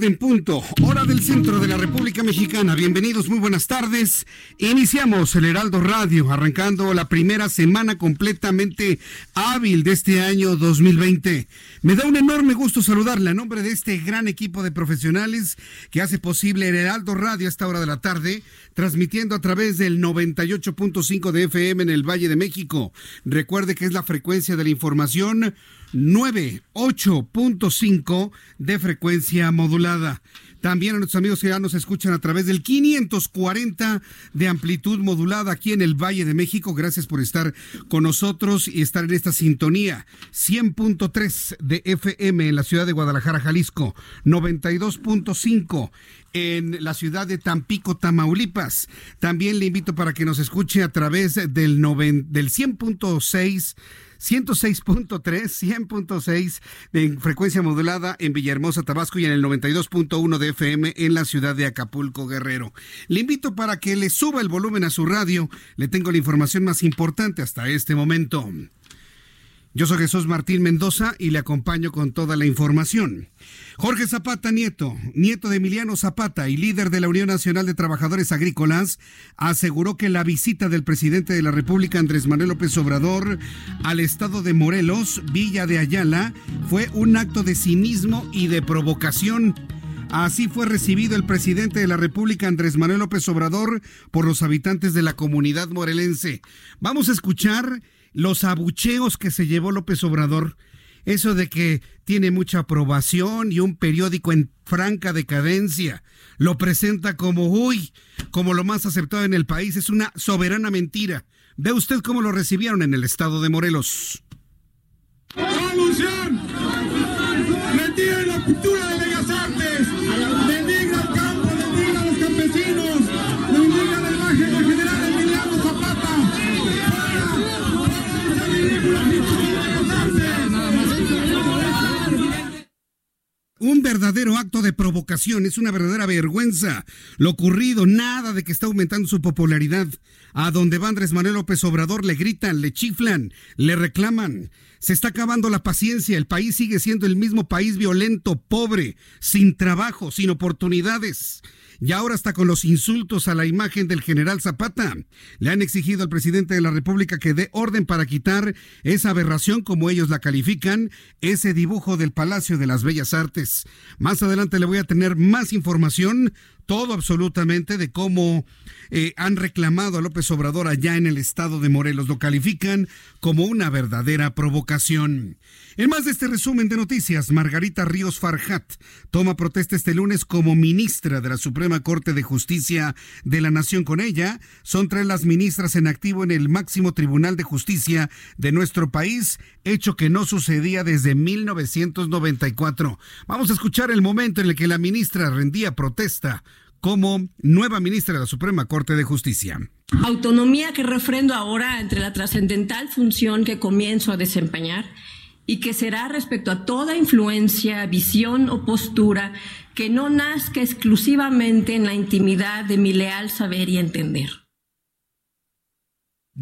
Tarde en punto, hora del centro de la República Mexicana. Bienvenidos, muy buenas tardes. Iniciamos el Heraldo Radio, arrancando la primera semana completamente hábil de este año 2020. Me da un enorme gusto saludarle a nombre de este gran equipo de profesionales que hace posible el Heraldo Radio a esta hora de la tarde, transmitiendo a través del 98.5 de FM en el Valle de México. Recuerde que es la frecuencia de la información 98.5 de frecuencia modulada. También a nuestros amigos que ya nos escuchan a través del 540 de amplitud modulada aquí en el Valle de México. Gracias por estar con nosotros y estar en esta sintonía. 100.3 de FM en la ciudad de Guadalajara, Jalisco. 92.5 en la ciudad de Tampico, Tamaulipas. También le invito para que nos escuche a través del, del 100.6 106.3, 100.6 de frecuencia modulada en Villahermosa, Tabasco y en el 92.1 de FM en la ciudad de Acapulco, Guerrero. Le invito para que le suba el volumen a su radio. Le tengo la información más importante hasta este momento. Yo soy Jesús Martín Mendoza y le acompaño con toda la información. Jorge Zapata Nieto, nieto de Emiliano Zapata y líder de la Unión Nacional de Trabajadores Agrícolas, aseguró que la visita del presidente de la República, Andrés Manuel López Obrador, al estado de Morelos, Villa de Ayala, fue un acto de cinismo y de provocación. Así fue recibido el presidente de la República, Andrés Manuel López Obrador, por los habitantes de la comunidad morelense. Vamos a escuchar los abucheos que se llevó López Obrador, eso de que tiene mucha aprobación y un periódico en franca decadencia lo presenta como, uy, como lo más aceptado en el país, es una soberana mentira. Ve usted cómo lo recibieron en el estado de Morelos. ¡Mentira en la Un verdadero acto de provocación, es una verdadera vergüenza lo ocurrido, nada de que está aumentando su popularidad. A donde va Andrés Manuel López Obrador le gritan, le chiflan, le reclaman. Se está acabando la paciencia, el país sigue siendo el mismo país violento, pobre, sin trabajo, sin oportunidades y ahora hasta con los insultos a la imagen del general Zapata. Le han exigido al presidente de la República que dé orden para quitar esa aberración, como ellos la califican, ese dibujo del Palacio de las Bellas Artes. Más adelante le voy a tener más información todo absolutamente de cómo eh, han reclamado a López Obrador allá en el estado de Morelos. Lo califican como una verdadera provocación. En más de este resumen de noticias, Margarita Ríos Farjat toma protesta este lunes como ministra de la Suprema Corte de Justicia de la Nación. Con ella son tres las ministras en activo en el máximo Tribunal de Justicia de nuestro país, hecho que no sucedía desde 1994. Vamos a escuchar el momento en el que la ministra rendía protesta como nueva ministra de la Suprema Corte de Justicia. Autonomía que refrendo ahora entre la trascendental función que comienzo a desempeñar y que será respecto a toda influencia, visión o postura que no nazca exclusivamente en la intimidad de mi leal saber y entender.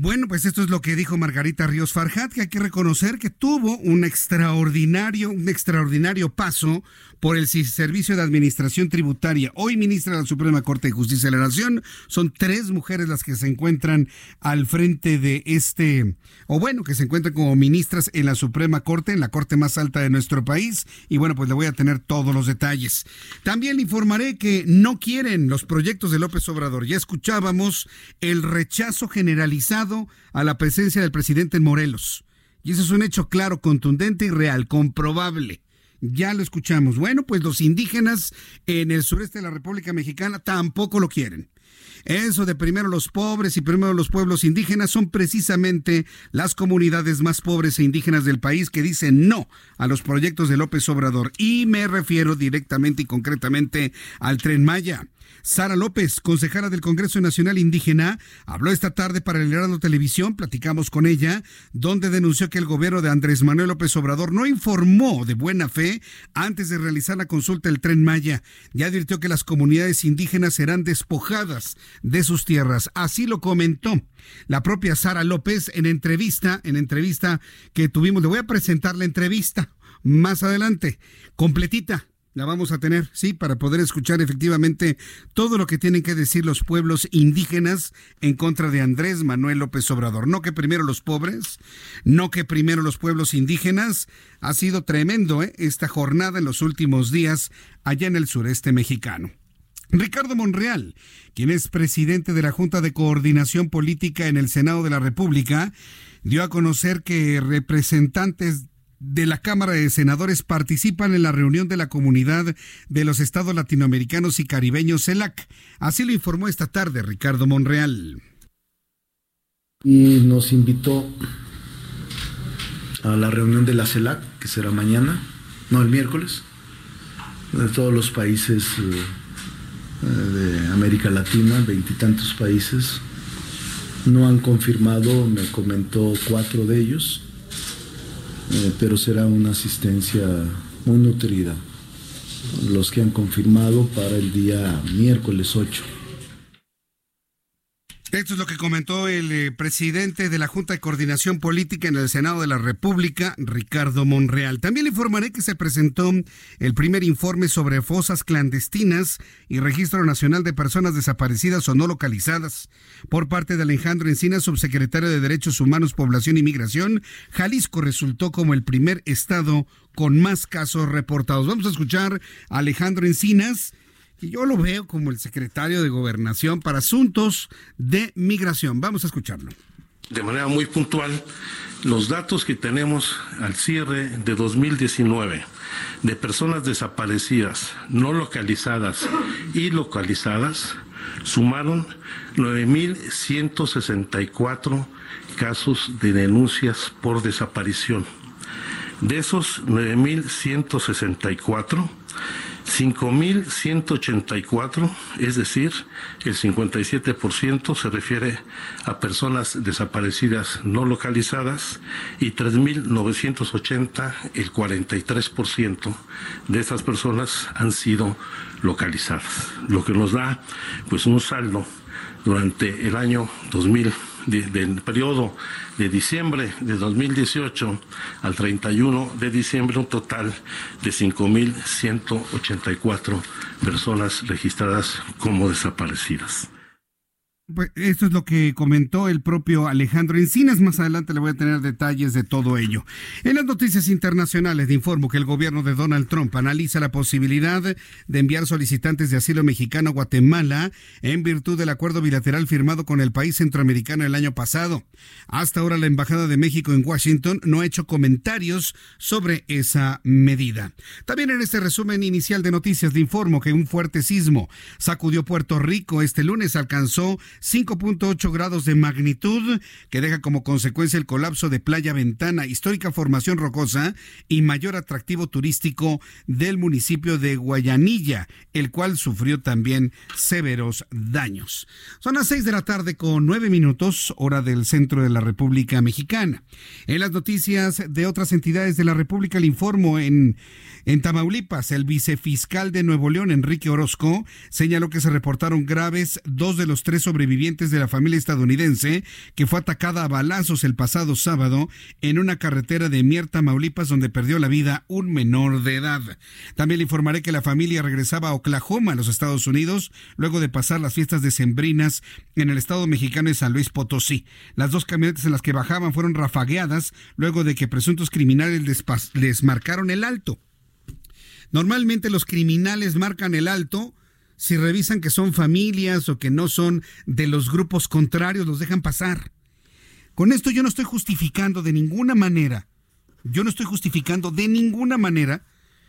Bueno, pues esto es lo que dijo Margarita Ríos Farjat, que hay que reconocer que tuvo un extraordinario, un extraordinario paso por el Servicio de Administración Tributaria. Hoy ministra de la Suprema Corte de Justicia de la Nación. Son tres mujeres las que se encuentran al frente de este, o bueno, que se encuentran como ministras en la Suprema Corte, en la Corte más alta de nuestro país. Y bueno, pues le voy a tener todos los detalles. También le informaré que no quieren los proyectos de López Obrador. Ya escuchábamos el rechazo generalizado a la presencia del presidente en Morelos. Y eso es un hecho claro, contundente y real, comprobable. Ya lo escuchamos. Bueno, pues los indígenas en el sureste de la República Mexicana tampoco lo quieren. Eso de primero los pobres y primero los pueblos indígenas son precisamente las comunidades más pobres e indígenas del país que dicen no a los proyectos de López Obrador. Y me refiero directamente y concretamente al tren Maya. Sara López, consejera del Congreso Nacional Indígena, habló esta tarde para el Heraldo Televisión, platicamos con ella, donde denunció que el gobierno de Andrés Manuel López Obrador no informó de buena fe antes de realizar la consulta del tren Maya y advirtió que las comunidades indígenas serán despojadas de sus tierras. Así lo comentó la propia Sara López en entrevista, en entrevista que tuvimos. Le voy a presentar la entrevista más adelante, completita la vamos a tener, sí, para poder escuchar efectivamente todo lo que tienen que decir los pueblos indígenas en contra de Andrés Manuel López Obrador. No que primero los pobres, no que primero los pueblos indígenas. Ha sido tremendo ¿eh? esta jornada en los últimos días allá en el sureste mexicano. Ricardo Monreal, quien es presidente de la Junta de Coordinación Política en el Senado de la República, dio a conocer que representantes de la Cámara de Senadores participan en la reunión de la Comunidad de los Estados Latinoamericanos y Caribeños CELAC. Así lo informó esta tarde Ricardo Monreal. Y nos invitó a la reunión de la CELAC, que será mañana, no el miércoles, de todos los países eh, de América Latina, veintitantos países. No han confirmado, me comentó cuatro de ellos eh, pero será una asistencia muy nutrida. Los que han confirmado para el día miércoles 8. Esto es lo que comentó el eh, presidente de la Junta de Coordinación Política en el Senado de la República, Ricardo Monreal. También le informaré que se presentó el primer informe sobre fosas clandestinas y Registro Nacional de Personas Desaparecidas o No Localizadas por parte de Alejandro Encinas, subsecretario de Derechos Humanos, Población y Migración. Jalisco resultó como el primer estado con más casos reportados. Vamos a escuchar a Alejandro Encinas y yo lo veo como el secretario de Gobernación para asuntos de migración. Vamos a escucharlo. De manera muy puntual, los datos que tenemos al cierre de 2019 de personas desaparecidas, no localizadas y localizadas, sumaron 9.164 casos de denuncias por desaparición. De esos 9.164, 5.184, es decir, el 57% se refiere a personas desaparecidas no localizadas y 3.980, el 43% de estas personas han sido localizadas, lo que nos da pues un saldo durante el año 2000 del periodo de diciembre de 2018 al 31 de diciembre, un total de 5.184 personas registradas como desaparecidas. Pues esto es lo que comentó el propio Alejandro Encinas. Más adelante le voy a tener detalles de todo ello. En las noticias internacionales, le informo que el gobierno de Donald Trump analiza la posibilidad de enviar solicitantes de asilo mexicano a Guatemala en virtud del acuerdo bilateral firmado con el país centroamericano el año pasado. Hasta ahora la Embajada de México en Washington no ha hecho comentarios sobre esa medida. También en este resumen inicial de noticias le informo que un fuerte sismo sacudió Puerto Rico este lunes, alcanzó 5.8 grados de magnitud, que deja como consecuencia el colapso de Playa Ventana, histórica formación rocosa y mayor atractivo turístico del municipio de Guayanilla, el cual sufrió también severos daños. Son las 6 de la tarde con 9 minutos, hora del centro de la República Mexicana. En las noticias de otras entidades de la República le informo en en Tamaulipas, el vicefiscal de Nuevo León, Enrique Orozco, señaló que se reportaron graves dos de los tres sobrevivientes de la familia estadounidense que fue atacada a balazos el pasado sábado en una carretera de Mier, Tamaulipas, donde perdió la vida un menor de edad. También le informaré que la familia regresaba a Oklahoma, a los Estados Unidos, luego de pasar las fiestas decembrinas en el estado mexicano de San Luis Potosí. Las dos camionetas en las que bajaban fueron rafagueadas luego de que presuntos criminales les, les marcaron el alto. Normalmente los criminales marcan el alto si revisan que son familias o que no son de los grupos contrarios, los dejan pasar. Con esto yo no estoy justificando de ninguna manera, yo no estoy justificando de ninguna manera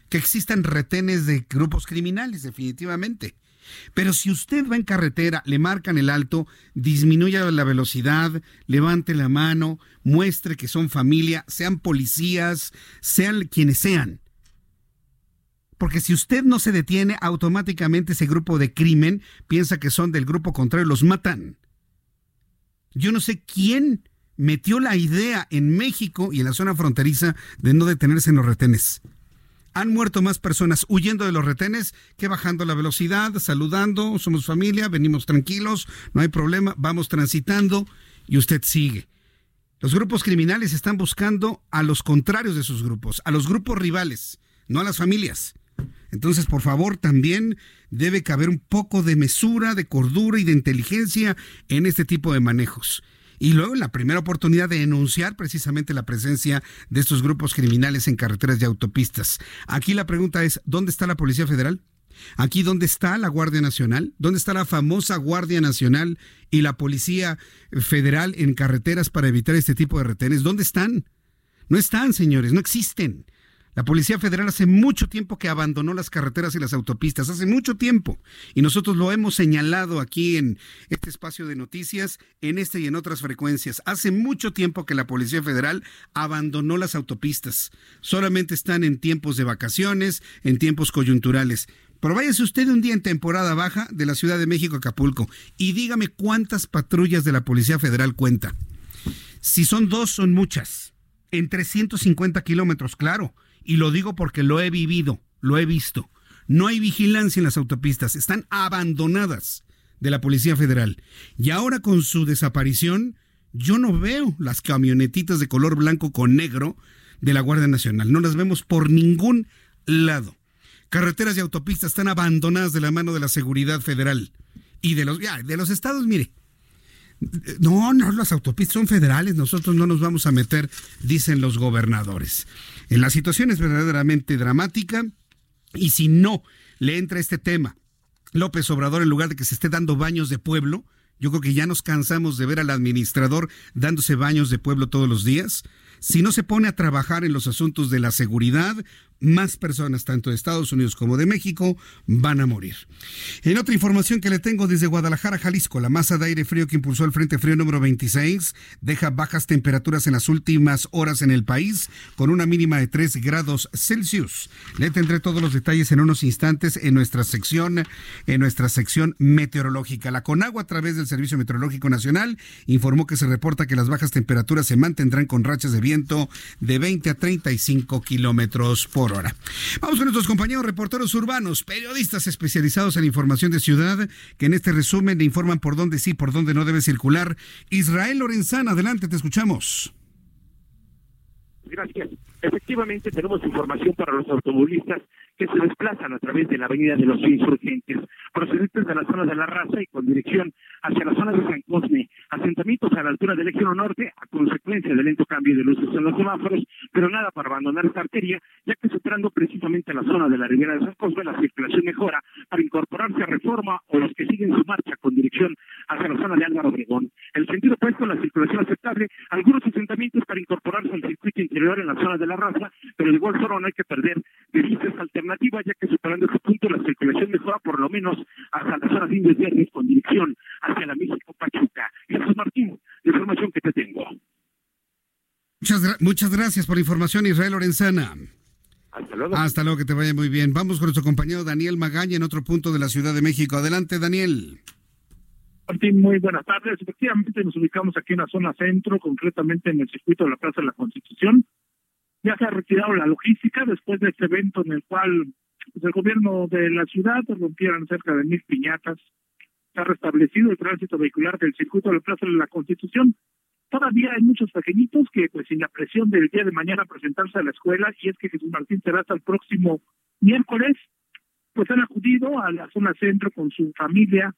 que existan retenes de grupos criminales, definitivamente. Pero si usted va en carretera, le marcan el alto, disminuya la velocidad, levante la mano, muestre que son familia, sean policías, sean quienes sean porque si usted no se detiene, automáticamente ese grupo de crimen piensa que son del grupo contrario, los matan. Yo no sé quién metió la idea en México y en la zona fronteriza de no detenerse en los retenes. Han muerto más personas huyendo de los retenes que bajando la velocidad, saludando, somos familia, venimos tranquilos, no hay problema, vamos transitando y usted sigue. Los grupos criminales están buscando a los contrarios de sus grupos, a los grupos rivales, no a las familias. Entonces, por favor, también debe caber un poco de mesura, de cordura y de inteligencia en este tipo de manejos. Y luego, la primera oportunidad de denunciar precisamente la presencia de estos grupos criminales en carreteras y autopistas. Aquí la pregunta es, ¿dónde está la Policía Federal? Aquí dónde está la Guardia Nacional, dónde está la famosa Guardia Nacional y la Policía Federal en carreteras para evitar este tipo de retenes, ¿dónde están? No están, señores, no existen. La Policía Federal hace mucho tiempo que abandonó las carreteras y las autopistas, hace mucho tiempo. Y nosotros lo hemos señalado aquí en este espacio de noticias, en este y en otras frecuencias. Hace mucho tiempo que la Policía Federal abandonó las autopistas. Solamente están en tiempos de vacaciones, en tiempos coyunturales. Pero váyase usted un día en temporada baja de la Ciudad de México a Acapulco y dígame cuántas patrullas de la Policía Federal cuenta. Si son dos, son muchas. En 350 kilómetros, claro y lo digo porque lo he vivido, lo he visto. No hay vigilancia en las autopistas, están abandonadas de la Policía Federal. Y ahora con su desaparición, yo no veo las camionetitas de color blanco con negro de la Guardia Nacional. No las vemos por ningún lado. Carreteras y autopistas están abandonadas de la mano de la seguridad federal. Y de los, de los estados, mire. No, no, las autopistas son federales, nosotros no nos vamos a meter, dicen los gobernadores. La situación es verdaderamente dramática y si no le entra este tema, López Obrador, en lugar de que se esté dando baños de pueblo, yo creo que ya nos cansamos de ver al administrador dándose baños de pueblo todos los días. Si no se pone a trabajar en los asuntos de la seguridad, más personas, tanto de Estados Unidos como de México, van a morir. En otra información que le tengo desde Guadalajara, Jalisco, la masa de aire frío que impulsó el Frente Frío número 26 deja bajas temperaturas en las últimas horas en el país, con una mínima de 3 grados Celsius. Le tendré todos los detalles en unos instantes en nuestra sección, en nuestra sección meteorológica. La Conagua, a través del Servicio Meteorológico Nacional, informó que se reporta que las bajas temperaturas se mantendrán con rachas de viento de 20 a 35 kilómetros por Vamos con nuestros compañeros reporteros urbanos, periodistas especializados en información de ciudad, que en este resumen le informan por dónde sí, por dónde no debe circular. Israel Lorenzana, adelante, te escuchamos. Gracias. Efectivamente, tenemos información para los automovilistas que se desplazan a través de la Avenida de los Insurgentes, procedentes de la zona de la raza y con dirección hacia la zona de San Cosme, asentamientos a la altura del Eje Norte a consecuencia del lento cambio de luces en los semáforos, pero nada para abandonar esta arteria, ya que superando precisamente la zona de la Ribera de San Cosme, la circulación mejora para incorporarse a Reforma o los que siguen su marcha con dirección hacia la zona de Álvaro Obregón. El sentido opuesto, la circulación aceptable, algunos asentamientos para incorporarse al circuito interior en la zona de la raza, pero de igual forma no hay que perder de vistas alternativas, ya que superando este punto la circulación mejora por lo menos hasta la zona de Indios Verdes con dirección hacia la México Pachuca. Jesús Martín, la información que te tengo. Muchas, muchas gracias por la información, Israel Lorenzana. Hasta luego. Hasta luego, que te vaya muy bien. Vamos con nuestro compañero Daniel Magaña en otro punto de la Ciudad de México. Adelante, Daniel. Martín, muy buenas tardes. Efectivamente, nos ubicamos aquí en la zona centro, concretamente en el circuito de la Plaza de la Constitución. Ya se ha retirado la logística después de este evento en el cual pues, el gobierno de la ciudad rompieron cerca de mil piñatas. Se ha restablecido el tránsito vehicular del circuito de la Plaza de la Constitución. Todavía hay muchos pequeñitos que, pues, sin la presión del día de mañana presentarse a la escuela, y es que Jesús Martín será hasta el próximo miércoles, pues han acudido a la zona centro con su familia,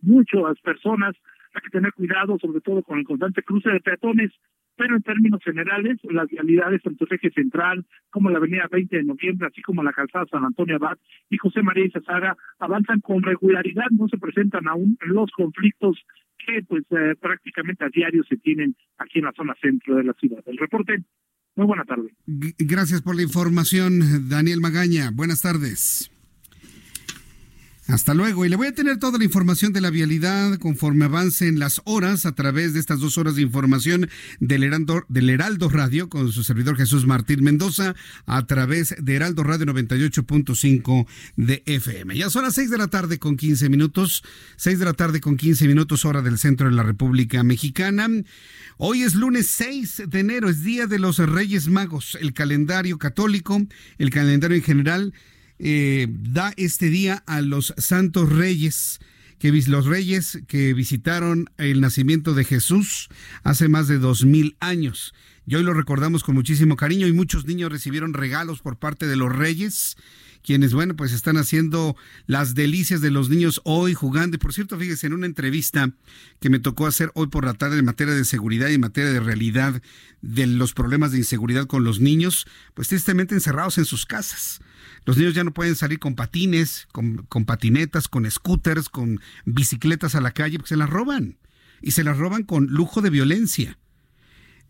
muchas personas, hay que tener cuidado, sobre todo con el constante cruce de peatones, pero en términos generales, las vialidades tanto el eje central como la avenida 20 de noviembre, así como la calzada San Antonio Abad y José María Izazaga, avanzan con regularidad, no se presentan aún los conflictos que pues eh, prácticamente a diario se tienen aquí en la zona centro de la ciudad. El reporte, muy buena tarde. Gracias por la información, Daniel Magaña. Buenas tardes. Hasta luego. Y le voy a tener toda la información de la vialidad conforme avancen las horas a través de estas dos horas de información del Heraldo, del Heraldo Radio con su servidor Jesús Martín Mendoza a través de Heraldo Radio 98.5 de FM. Ya son las 6 de la tarde con 15 minutos. 6 de la tarde con 15 minutos hora del centro de la República Mexicana. Hoy es lunes 6 de enero, es Día de los Reyes Magos. El calendario católico, el calendario en general eh, da este día a los santos reyes, que los reyes que visitaron el nacimiento de Jesús hace más de dos mil años. Y hoy lo recordamos con muchísimo cariño y muchos niños recibieron regalos por parte de los reyes quienes, bueno, pues están haciendo las delicias de los niños hoy jugando. Y por cierto, fíjese, en una entrevista que me tocó hacer hoy por la tarde en materia de seguridad y en materia de realidad de los problemas de inseguridad con los niños, pues tristemente encerrados en sus casas. Los niños ya no pueden salir con patines, con, patinetas, con scooters, con bicicletas a la calle, porque se las roban. Y se las roban con lujo de violencia.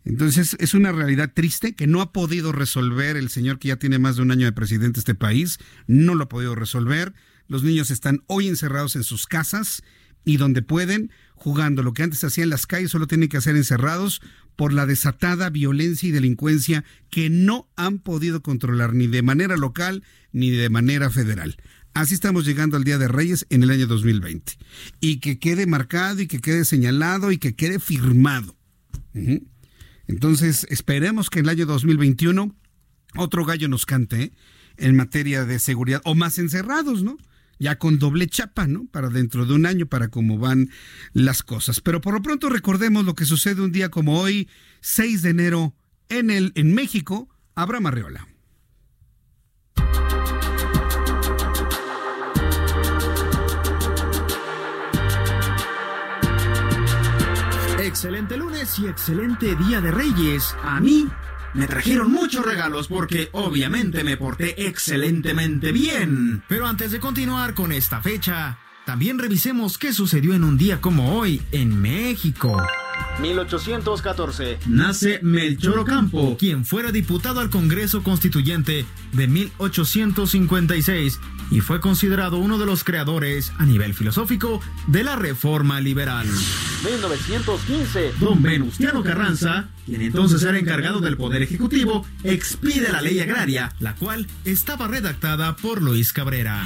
Entonces es una realidad triste que no ha podido resolver el señor que ya tiene más de un año de presidente de este país, no lo ha podido resolver. Los niños están hoy encerrados en sus casas y donde pueden, jugando. Lo que antes hacían en las calles solo tienen que hacer encerrados por la desatada violencia y delincuencia que no han podido controlar ni de manera local ni de manera federal. Así estamos llegando al Día de Reyes en el año 2020. Y que quede marcado y que quede señalado y que quede firmado. Entonces, esperemos que en el año 2021 otro gallo nos cante ¿eh? en materia de seguridad, o más encerrados, ¿no? Ya con doble chapa, ¿no? Para dentro de un año, para cómo van las cosas. Pero por lo pronto recordemos lo que sucede un día como hoy, 6 de enero, en, el, en México, Abraham Arreola. Excelente lunes y excelente día de Reyes. A mí me trajeron muchos regalos porque obviamente me porté excelentemente bien. Pero antes de continuar con esta fecha, también revisemos qué sucedió en un día como hoy en México. 1814. Nace Melchor Ocampo, quien fuera diputado al Congreso Constituyente de 1856 y fue considerado uno de los creadores a nivel filosófico de la reforma liberal. 1915. Don Venustiano Carranza, quien entonces era encargado del Poder Ejecutivo, expide la ley agraria, la cual estaba redactada por Luis Cabrera.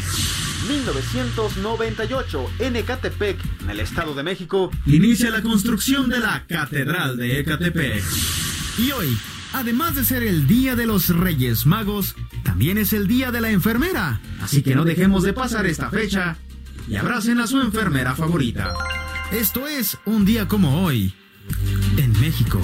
1998, en Ecatepec, en el Estado de México, inicia la construcción de la Catedral de Ecatepec. Y hoy, además de ser el Día de los Reyes Magos, también es el Día de la Enfermera. Así que no dejemos de pasar esta fecha y abracen a su enfermera favorita. Esto es un día como hoy, en México.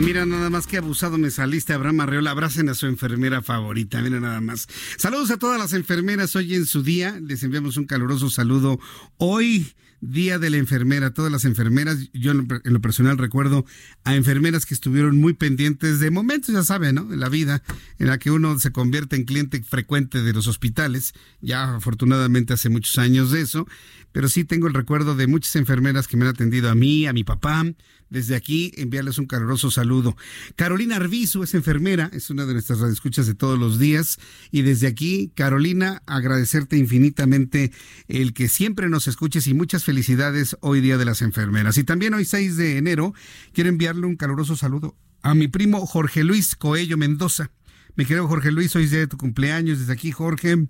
Mira nada más que abusado me saliste, Abraham Arreola. Abracen a su enfermera favorita, mira nada más. Saludos a todas las enfermeras hoy en su día. Les enviamos un caluroso saludo hoy. Día de la Enfermera, todas las enfermeras, yo en lo personal recuerdo a enfermeras que estuvieron muy pendientes de momentos, ya saben, ¿no? De la vida en la que uno se convierte en cliente frecuente de los hospitales, ya afortunadamente hace muchos años de eso, pero sí tengo el recuerdo de muchas enfermeras que me han atendido a mí, a mi papá, desde aquí enviarles un caluroso saludo. Carolina Arbizu es enfermera, es una de nuestras radioescuchas de todos los días. Y desde aquí, Carolina, agradecerte infinitamente el que siempre nos escuches y muchas felicidades hoy Día de las Enfermeras. Y también hoy 6 de enero, quiero enviarle un caluroso saludo a mi primo Jorge Luis Coello Mendoza. Me querido Jorge Luis, hoy es día de tu cumpleaños. Desde aquí, Jorge,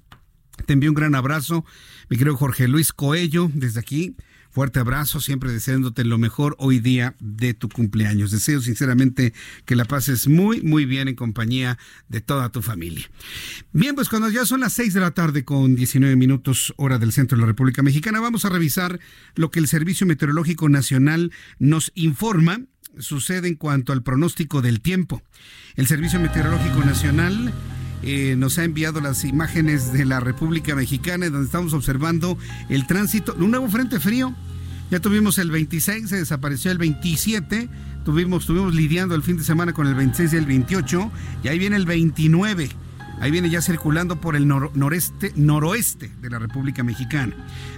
te envío un gran abrazo. Mi querido Jorge Luis Coello, desde aquí Fuerte abrazo, siempre deseándote lo mejor hoy día de tu cumpleaños. Deseo sinceramente que la pases muy, muy bien en compañía de toda tu familia. Bien, pues cuando ya son las 6 de la tarde con 19 minutos hora del centro de la República Mexicana, vamos a revisar lo que el Servicio Meteorológico Nacional nos informa sucede en cuanto al pronóstico del tiempo. El Servicio Meteorológico Nacional eh, nos ha enviado las imágenes de la República Mexicana, donde estamos observando el tránsito un nuevo frente frío. Ya tuvimos el 26, se desapareció el 27, tuvimos, estuvimos lidiando el fin de semana con el 26 y el 28, y ahí viene el 29. Ahí viene ya circulando por el noreste, noroeste de la República Mexicana.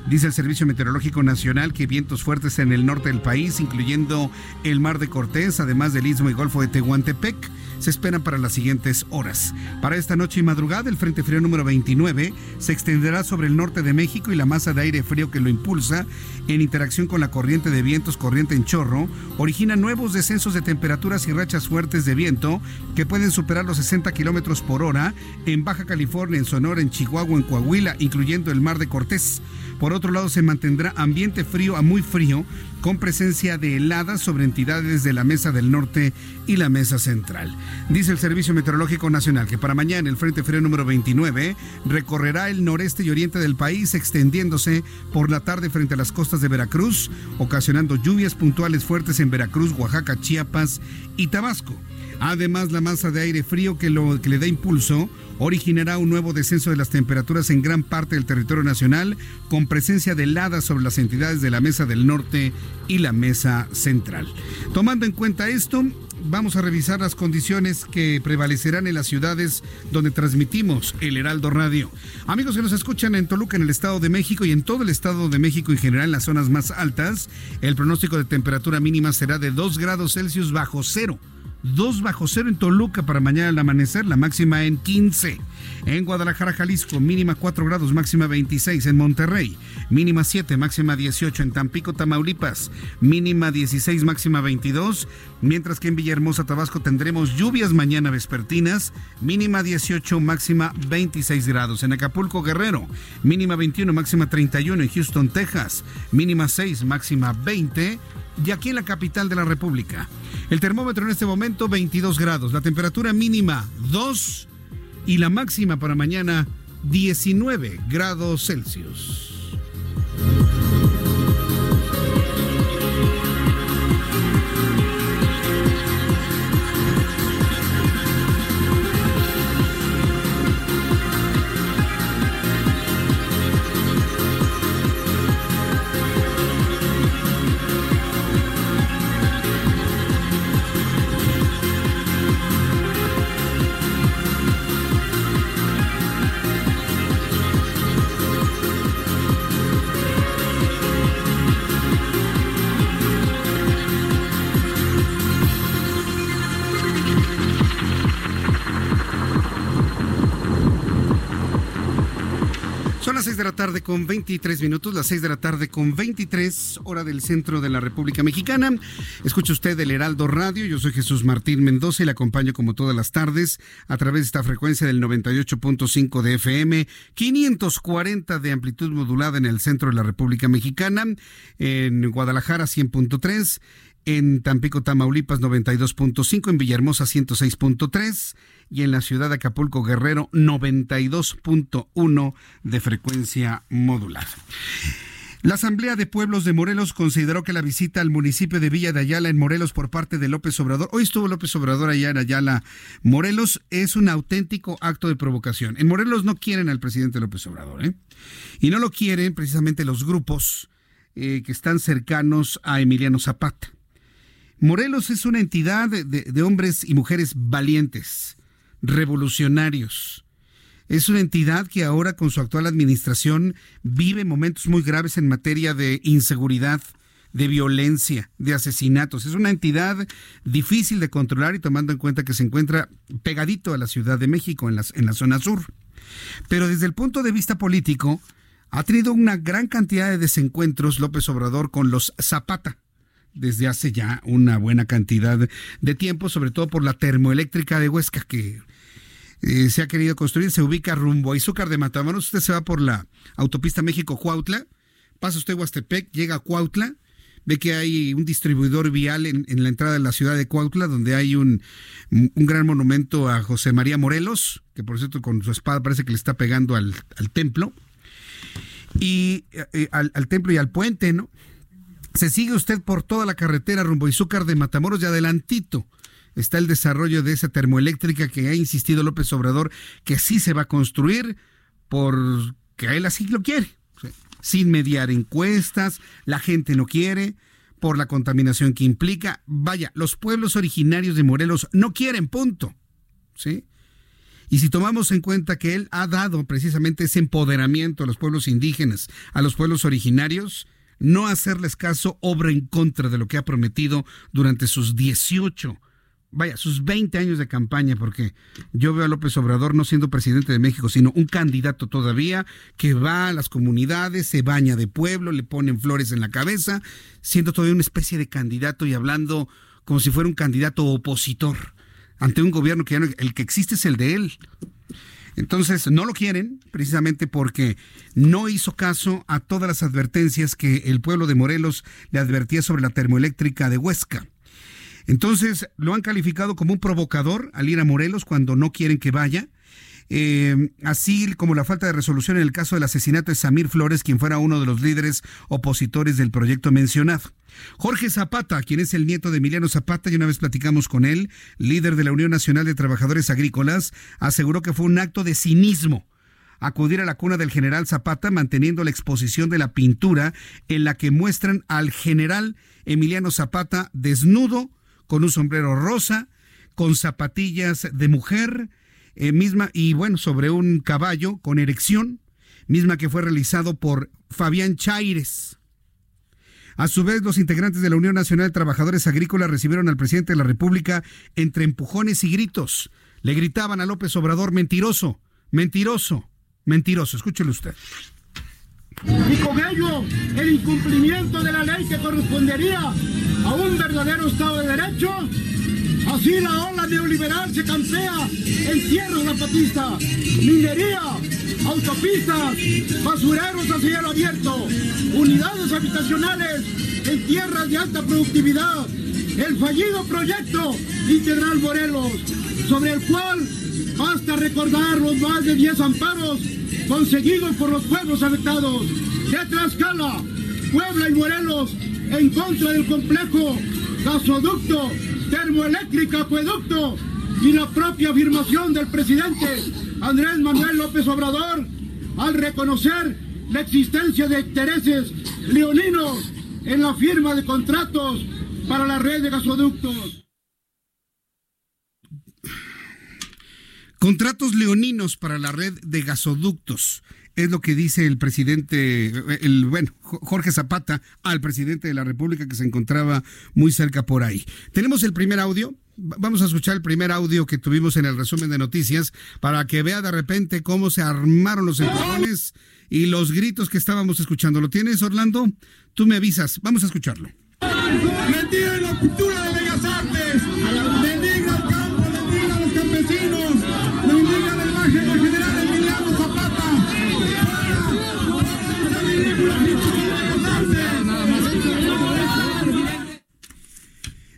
Dice el Servicio Meteorológico Nacional que vientos fuertes en el norte del país, incluyendo el Mar de Cortés, además del Istmo y Golfo de Tehuantepec, se esperan para las siguientes horas. Para esta noche y madrugada, el Frente Frío número 29 se extenderá sobre el norte de México y la masa de aire frío que lo impulsa, en interacción con la corriente de vientos, corriente en chorro, origina nuevos descensos de temperaturas y rachas fuertes de viento que pueden superar los 60 kilómetros por hora en Baja California, en Sonora, en Chihuahua, en Coahuila, incluyendo el Mar de Cortés. Por otro lado, se mantendrá ambiente frío a muy frío, con presencia de heladas sobre entidades de la Mesa del Norte y la Mesa Central. Dice el Servicio Meteorológico Nacional que para mañana el Frente Frío número 29 recorrerá el noreste y oriente del país, extendiéndose por la tarde frente a las costas de Veracruz, ocasionando lluvias puntuales fuertes en Veracruz, Oaxaca, Chiapas y Tabasco. Además, la masa de aire frío que, lo, que le da impulso originará un nuevo descenso de las temperaturas en gran parte del territorio nacional, con presencia de heladas sobre las entidades de la Mesa del Norte y la Mesa Central. Tomando en cuenta esto, vamos a revisar las condiciones que prevalecerán en las ciudades donde transmitimos el Heraldo Radio. Amigos que nos escuchan en Toluca, en el Estado de México y en todo el Estado de México en general, en las zonas más altas, el pronóstico de temperatura mínima será de 2 grados Celsius bajo cero 2 bajo cero en Toluca para mañana al amanecer, la máxima en 15. En Guadalajara, Jalisco, mínima 4 grados, máxima 26. En Monterrey, mínima 7, máxima 18. En Tampico, Tamaulipas, mínima 16, máxima 22. Mientras que en Villahermosa, Tabasco, tendremos lluvias mañana vespertinas, mínima 18, máxima 26 grados. En Acapulco, Guerrero, mínima 21, máxima 31. En Houston, Texas, mínima 6, máxima 20 y aquí en la capital de la República. El termómetro en este momento 22 grados, la temperatura mínima 2 y la máxima para mañana 19 grados Celsius. De la tarde con 23 minutos, las 6 de la tarde con 23, hora del centro de la República Mexicana. Escucha usted el Heraldo Radio, yo soy Jesús Martín Mendoza y le acompaño como todas las tardes a través de esta frecuencia del 98.5 de FM, 540 de amplitud modulada en el centro de la República Mexicana, en Guadalajara 100.3 en Tampico, Tamaulipas 92.5, en Villahermosa 106.3 y en la ciudad de Acapulco, Guerrero 92.1 de frecuencia modular. La Asamblea de Pueblos de Morelos consideró que la visita al municipio de Villa de Ayala en Morelos por parte de López Obrador, hoy estuvo López Obrador allá en Ayala, Morelos, es un auténtico acto de provocación. En Morelos no quieren al presidente López Obrador, ¿eh? Y no lo quieren precisamente los grupos eh, que están cercanos a Emiliano Zapata. Morelos es una entidad de, hombres y mujeres valientes, revolucionarios. Es una entidad que ahora con su actual administración vive momentos muy graves en materia de inseguridad, de violencia, de asesinatos. Es una entidad difícil de controlar y tomando en cuenta que se encuentra pegadito a la Ciudad de México, en la, zona sur. Pero desde el punto de vista político, ha tenido una gran cantidad de desencuentros López Obrador con los Zapata desde hace ya una buena cantidad de tiempo, sobre todo por la termoeléctrica de Huesca que eh, se ha querido construir, se ubica rumbo a Izúcar de Matamoros, usted se va por la autopista México-Cuautla, pasa usted Huastepec, llega a Cuautla, ve que hay un distribuidor vial en, la entrada de la ciudad de Cuautla, donde hay un, un, gran monumento a José María Morelos, que por cierto con su espada parece que le está pegando al, templo, y eh, al, al, templo y al puente, ¿no? Se sigue usted por toda la carretera rumbo Izúcar de Matamoros y adelantito está el desarrollo de esa termoeléctrica que ha insistido López Obrador que sí se va a construir porque él así lo quiere, sin mediar encuestas, la gente no quiere por la contaminación que implica. Vaya, los pueblos originarios de Morelos no quieren, punto. ¿Sí? Y si tomamos en cuenta que él ha dado precisamente ese empoderamiento a los pueblos indígenas, a los pueblos originarios, no hacerles caso obra en contra de lo que ha prometido durante sus 18 vaya, sus 20 años de campaña, porque yo veo a López Obrador no siendo presidente de México, sino un candidato todavía que va a las comunidades, se baña de pueblo, le ponen flores en la cabeza, siendo todavía una especie de candidato y hablando como si fuera un candidato opositor ante un gobierno que ya no, el que existe es el de él. Entonces, no lo quieren precisamente porque no hizo caso a todas las advertencias que el pueblo de Morelos le advertía sobre la termoeléctrica de Huesca. Entonces lo han calificado como un provocador al ir a Morelos cuando no quieren que vaya. Eh, así como la falta de resolución en el caso del asesinato de Samir Flores, quien fuera uno de los líderes opositores del proyecto mencionado. Jorge Zapata, quien es el nieto de Emiliano Zapata, y una vez platicamos con él, líder de la Unión Nacional de Trabajadores Agrícolas, aseguró que fue un acto de cinismo acudir a la cuna del general Zapata manteniendo la exposición de la pintura en la que muestran al general Emiliano Zapata desnudo con un sombrero rosa, con zapatillas de mujer, eh, misma, y bueno, sobre un caballo con erección, misma que fue realizado por Fabián Chaires. A su vez, los integrantes de la Unión Nacional de Trabajadores Agrícolas recibieron al presidente de la República entre empujones y gritos. Le gritaban a López Obrador, mentiroso, mentiroso, mentiroso. Escúchelo usted. Y con ello, el incumplimiento de la ley que correspondería a un verdadero Estado de Derecho. Así la ola neoliberal se campea en tierra zapatista, minería, autopistas, basureros a cielo abierto, unidades habitacionales en tierras de alta productividad, el fallido proyecto Integral Morelos, sobre el cual basta recordar los más de 10 amparos conseguidos por los pueblos afectados de Tlaxcala, Puebla y Morelos en contra del complejo gasoducto, termoeléctrica, acueducto y la propia afirmación del presidente Andrés Manuel López Obrador al reconocer la existencia de intereses leoninos en la firma de contratos para la red de gasoductos. Contratos leoninos para la red de gasoductos es lo que dice el presidente, el bueno, Jorge Zapata al presidente de la República que se encontraba muy cerca por ahí. Tenemos el primer audio. Vamos a escuchar el primer audio que tuvimos en el resumen de noticias para que vea de repente cómo se armaron los empujones y los gritos que estábamos escuchando. ¿Lo tienes, Orlando? Tú me avisas. Vamos a escucharlo. En la cultura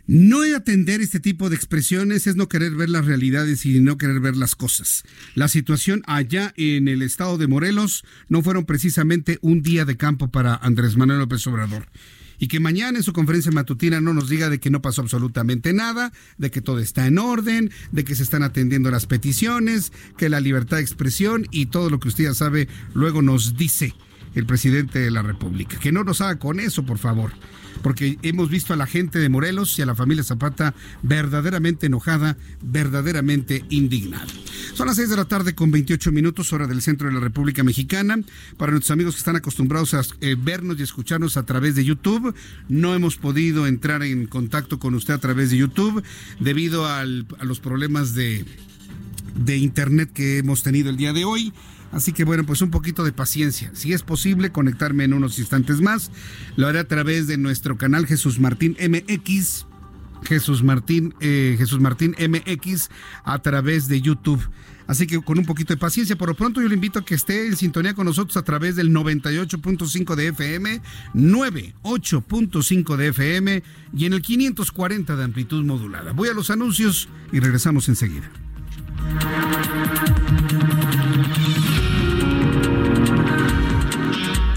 No atender este tipo de expresiones es no querer ver las realidades y no querer ver las cosas. La situación allá en el estado de Morelos no fueron precisamente un día de campo para Andrés Manuel López Obrador y que mañana en su conferencia matutina no nos diga de que no pasó absolutamente nada, de que todo está en orden, de que se están atendiendo las peticiones, que la libertad de expresión y todo lo que usted ya sabe luego nos dice el presidente de la República. Que no nos haga con eso, por favor porque hemos visto a la gente de Morelos y a la familia Zapata verdaderamente enojada, verdaderamente indignada. Son las 6 de la tarde con 28 minutos, hora del centro de la República Mexicana. Para nuestros amigos que están acostumbrados a eh, vernos y escucharnos a través de YouTube, no hemos podido entrar en contacto con usted a través de YouTube debido a los problemas de, de internet que hemos tenido el día de hoy. Así que bueno, pues un poquito de paciencia. Si es posible conectarme en unos instantes más, lo haré a través de nuestro canal Jesús Martín MX. Jesús Martín, eh, Jesús Martín MX a través de YouTube. Así que con un poquito de paciencia, por lo pronto yo le invito a que esté en sintonía con nosotros a través del 98.5 de FM, 98.5 de FM y en el 540 de amplitud modulada. Voy a los anuncios y regresamos enseguida.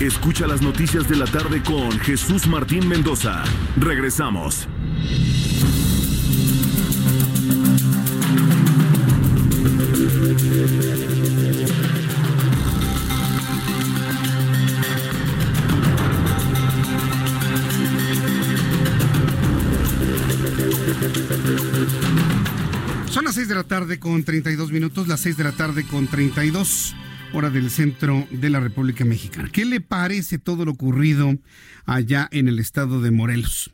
Escucha las noticias de la tarde con Jesús Martín Mendoza. Regresamos. Son las 6 de la tarde con 32 minutos, las 6 de la tarde con 32 hora del centro de la República Mexicana. ¿Qué le parece todo lo ocurrido allá en el estado de Morelos?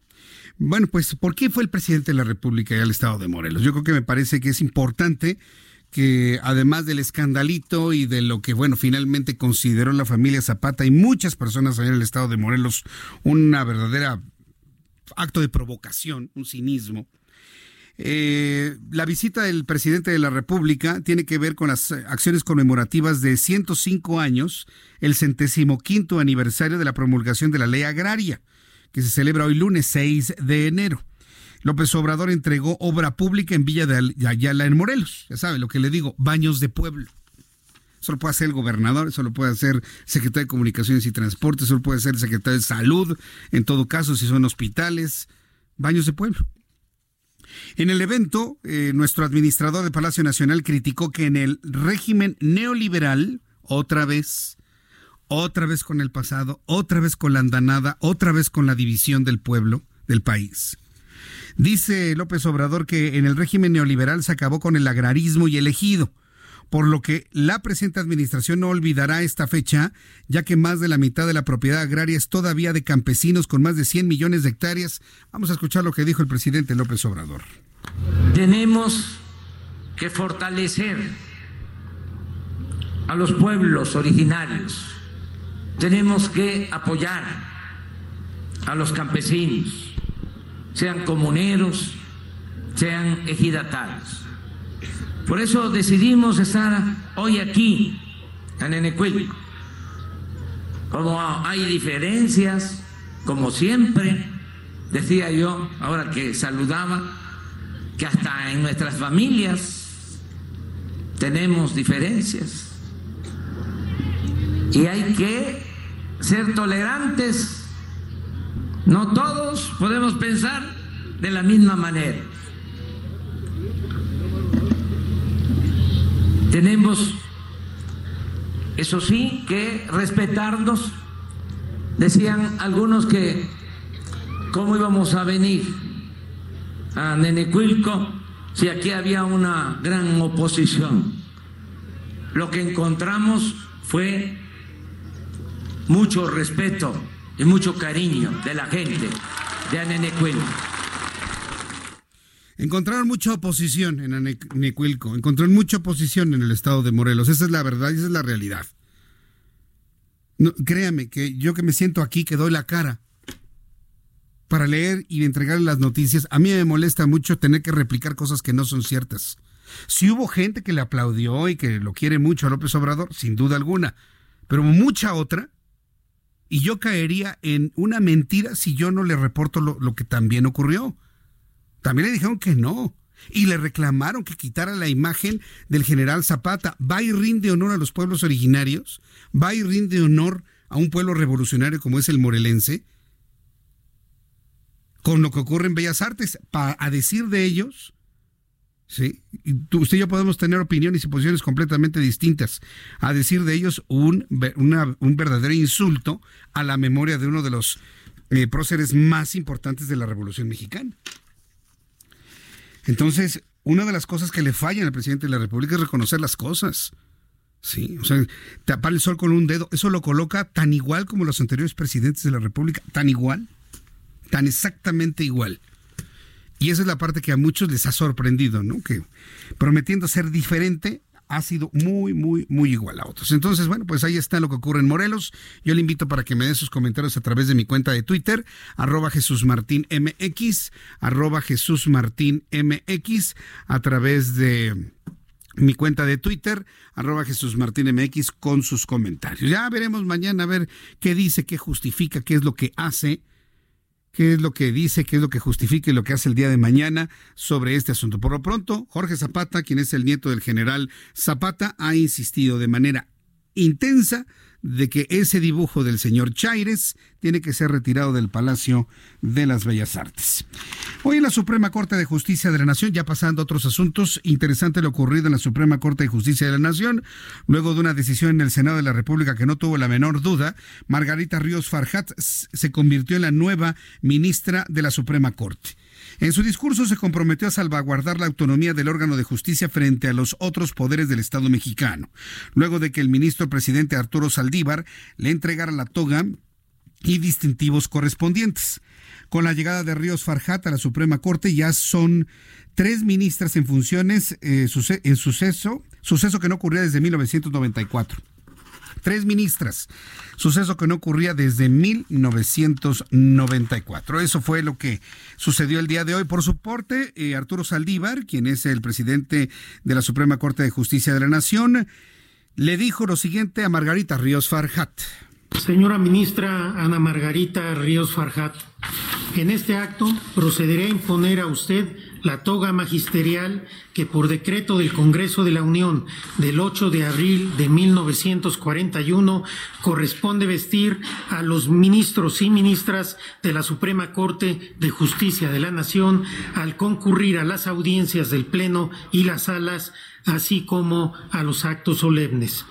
Bueno, pues, ¿por qué fue el presidente de la República allá al estado de Morelos? Yo creo que me parece que es importante que además del escandalito y de lo que, bueno, finalmente consideró la familia Zapata y muchas personas allá en el estado de Morelos una verdadera acto de provocación, un cinismo, eh, la visita del presidente de la República tiene que ver con las acciones conmemorativas de 105 años, el centésimo quinto aniversario de la promulgación de la ley agraria, que se celebra hoy lunes 6 de enero. López Obrador entregó obra pública en Villa de Ayala, en Morelos. Ya sabe lo que le digo, baños de pueblo. Eso lo puede hacer el gobernador, eso lo puede hacer secretario de Comunicaciones y Transportes, eso lo puede hacer secretario de Salud, en todo caso, si son hospitales, baños de pueblo. En el evento, eh, nuestro administrador de Palacio Nacional criticó que en el régimen neoliberal, otra vez, otra vez con el pasado, otra vez con la andanada, otra vez con la división del pueblo, del país. Dice López Obrador que en el régimen neoliberal se acabó con el agrarismo y el ejido por lo que la presente administración no olvidará esta fecha, ya que más de la mitad de la propiedad agraria es todavía de campesinos con más de 100 millones de hectáreas. Vamos a escuchar lo que dijo el presidente López Obrador. Tenemos que fortalecer a los pueblos originarios. Tenemos que apoyar a los campesinos, sean comuneros, sean ejidatarios por eso decidimos estar hoy aquí, en Enecuil. Como hay diferencias, como siempre, decía yo, ahora que saludaba, que hasta en nuestras familias tenemos diferencias. Y hay que ser tolerantes. No todos podemos pensar de la misma manera. Tenemos, eso sí, que respetarnos. Decían algunos que cómo íbamos a venir a Nenecuilco si aquí había una gran oposición. Lo que encontramos fue mucho respeto y mucho cariño de la gente de Anenecuilco. Encontraron mucha oposición en Necuilco, encontraron mucha oposición en el estado de Morelos. Esa es la verdad y esa es la realidad. No, créame que yo que me siento aquí, que doy la cara para leer y entregar las noticias, a mí me molesta mucho tener que replicar cosas que no son ciertas. Si hubo gente que le aplaudió y que lo quiere mucho a López Obrador, sin duda alguna, pero mucha otra, y yo caería en una mentira si yo no le reporto lo, lo que también ocurrió. También le dijeron que no. Y le reclamaron que quitara la imagen del general Zapata. ¿Va y rinde honor a los pueblos originarios? ¿Va y rinde honor a un pueblo revolucionario como es el morelense? Con lo que ocurre en Bellas Artes, a decir de ellos, ¿sí? usted y yo podemos tener opiniones y posiciones completamente distintas. A decir de ellos, un, un verdadero insulto a la memoria de uno de los eh, próceres más importantes de la Revolución Mexicana. Entonces, una de las cosas que le falla al presidente de la República es reconocer las cosas. Sí, o sea, tapar el sol con un dedo, eso lo coloca tan igual como los anteriores presidentes de la República, tan igual, tan exactamente igual. Y esa es la parte que a muchos les ha sorprendido, ¿no? Que prometiendo ser diferente, ha sido muy, muy, muy igual a otros. Entonces, bueno, pues ahí está lo que ocurre en Morelos. Yo le invito para que me dé sus comentarios a través de mi cuenta de Twitter, arroba Jesús Martín MX, arroba Jesús Martín MX, a través de mi cuenta de Twitter, arroba Jesús Martín MX, con sus comentarios. Ya veremos mañana a ver qué dice, qué justifica, qué es lo que hace, qué es lo que dice, qué es lo que justifica y lo que hace el día de mañana sobre este asunto. Por lo pronto, Jorge Zapata, quien es el nieto del general Zapata, ha insistido de manera intensa de que ese dibujo del señor Chaires tiene que ser retirado del Palacio de las Bellas Artes. Hoy en la Suprema Corte de Justicia de la Nación, ya pasando a otros asuntos, interesante lo ocurrido en la Suprema Corte de Justicia de la Nación, luego de una decisión en el Senado de la República que no tuvo la menor duda, Margarita Ríos Farjat se convirtió en la nueva ministra de la Suprema Corte. En su discurso se comprometió a salvaguardar la autonomía del órgano de justicia frente a los otros poderes del Estado mexicano, luego de que el ministro presidente Arturo Saldívar le entregara la toga y distintivos correspondientes. Con la llegada de Ríos Farjat a la Suprema Corte ya son tres ministras en funciones eh, en suceso, suceso que no ocurría desde 1994 tres ministras, suceso que no ocurría desde 1994. Eso fue lo que sucedió el día de hoy. Por su parte, eh, Arturo Saldívar, quien es el presidente de la Suprema Corte de Justicia de la Nación, le dijo lo siguiente a Margarita Ríos Farjat. Señora ministra Ana Margarita Ríos Farjat, en este acto procederé a imponer a usted la toga magisterial que por decreto del Congreso de la Unión del 8 de abril de 1941 corresponde vestir a los ministros y ministras de la Suprema Corte de Justicia de la Nación al concurrir a las audiencias del Pleno y las salas así como a los actos solemnes.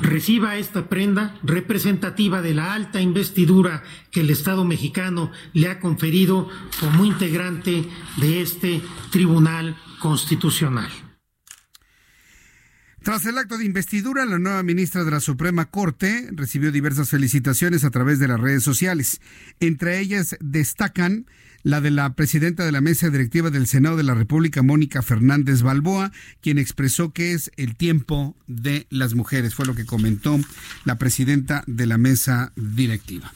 Reciba esta prenda representativa de la alta investidura que el Estado mexicano le ha conferido como integrante de este Tribunal Constitucional. Tras el acto de investidura, la nueva ministra de la Suprema Corte recibió diversas felicitaciones a través de las redes sociales. Entre ellas destacan la de la presidenta de la mesa directiva del Senado de la República, Mónica Fernández Balboa, quien expresó que es el tiempo de las mujeres. Fue lo que comentó la presidenta de la mesa directiva.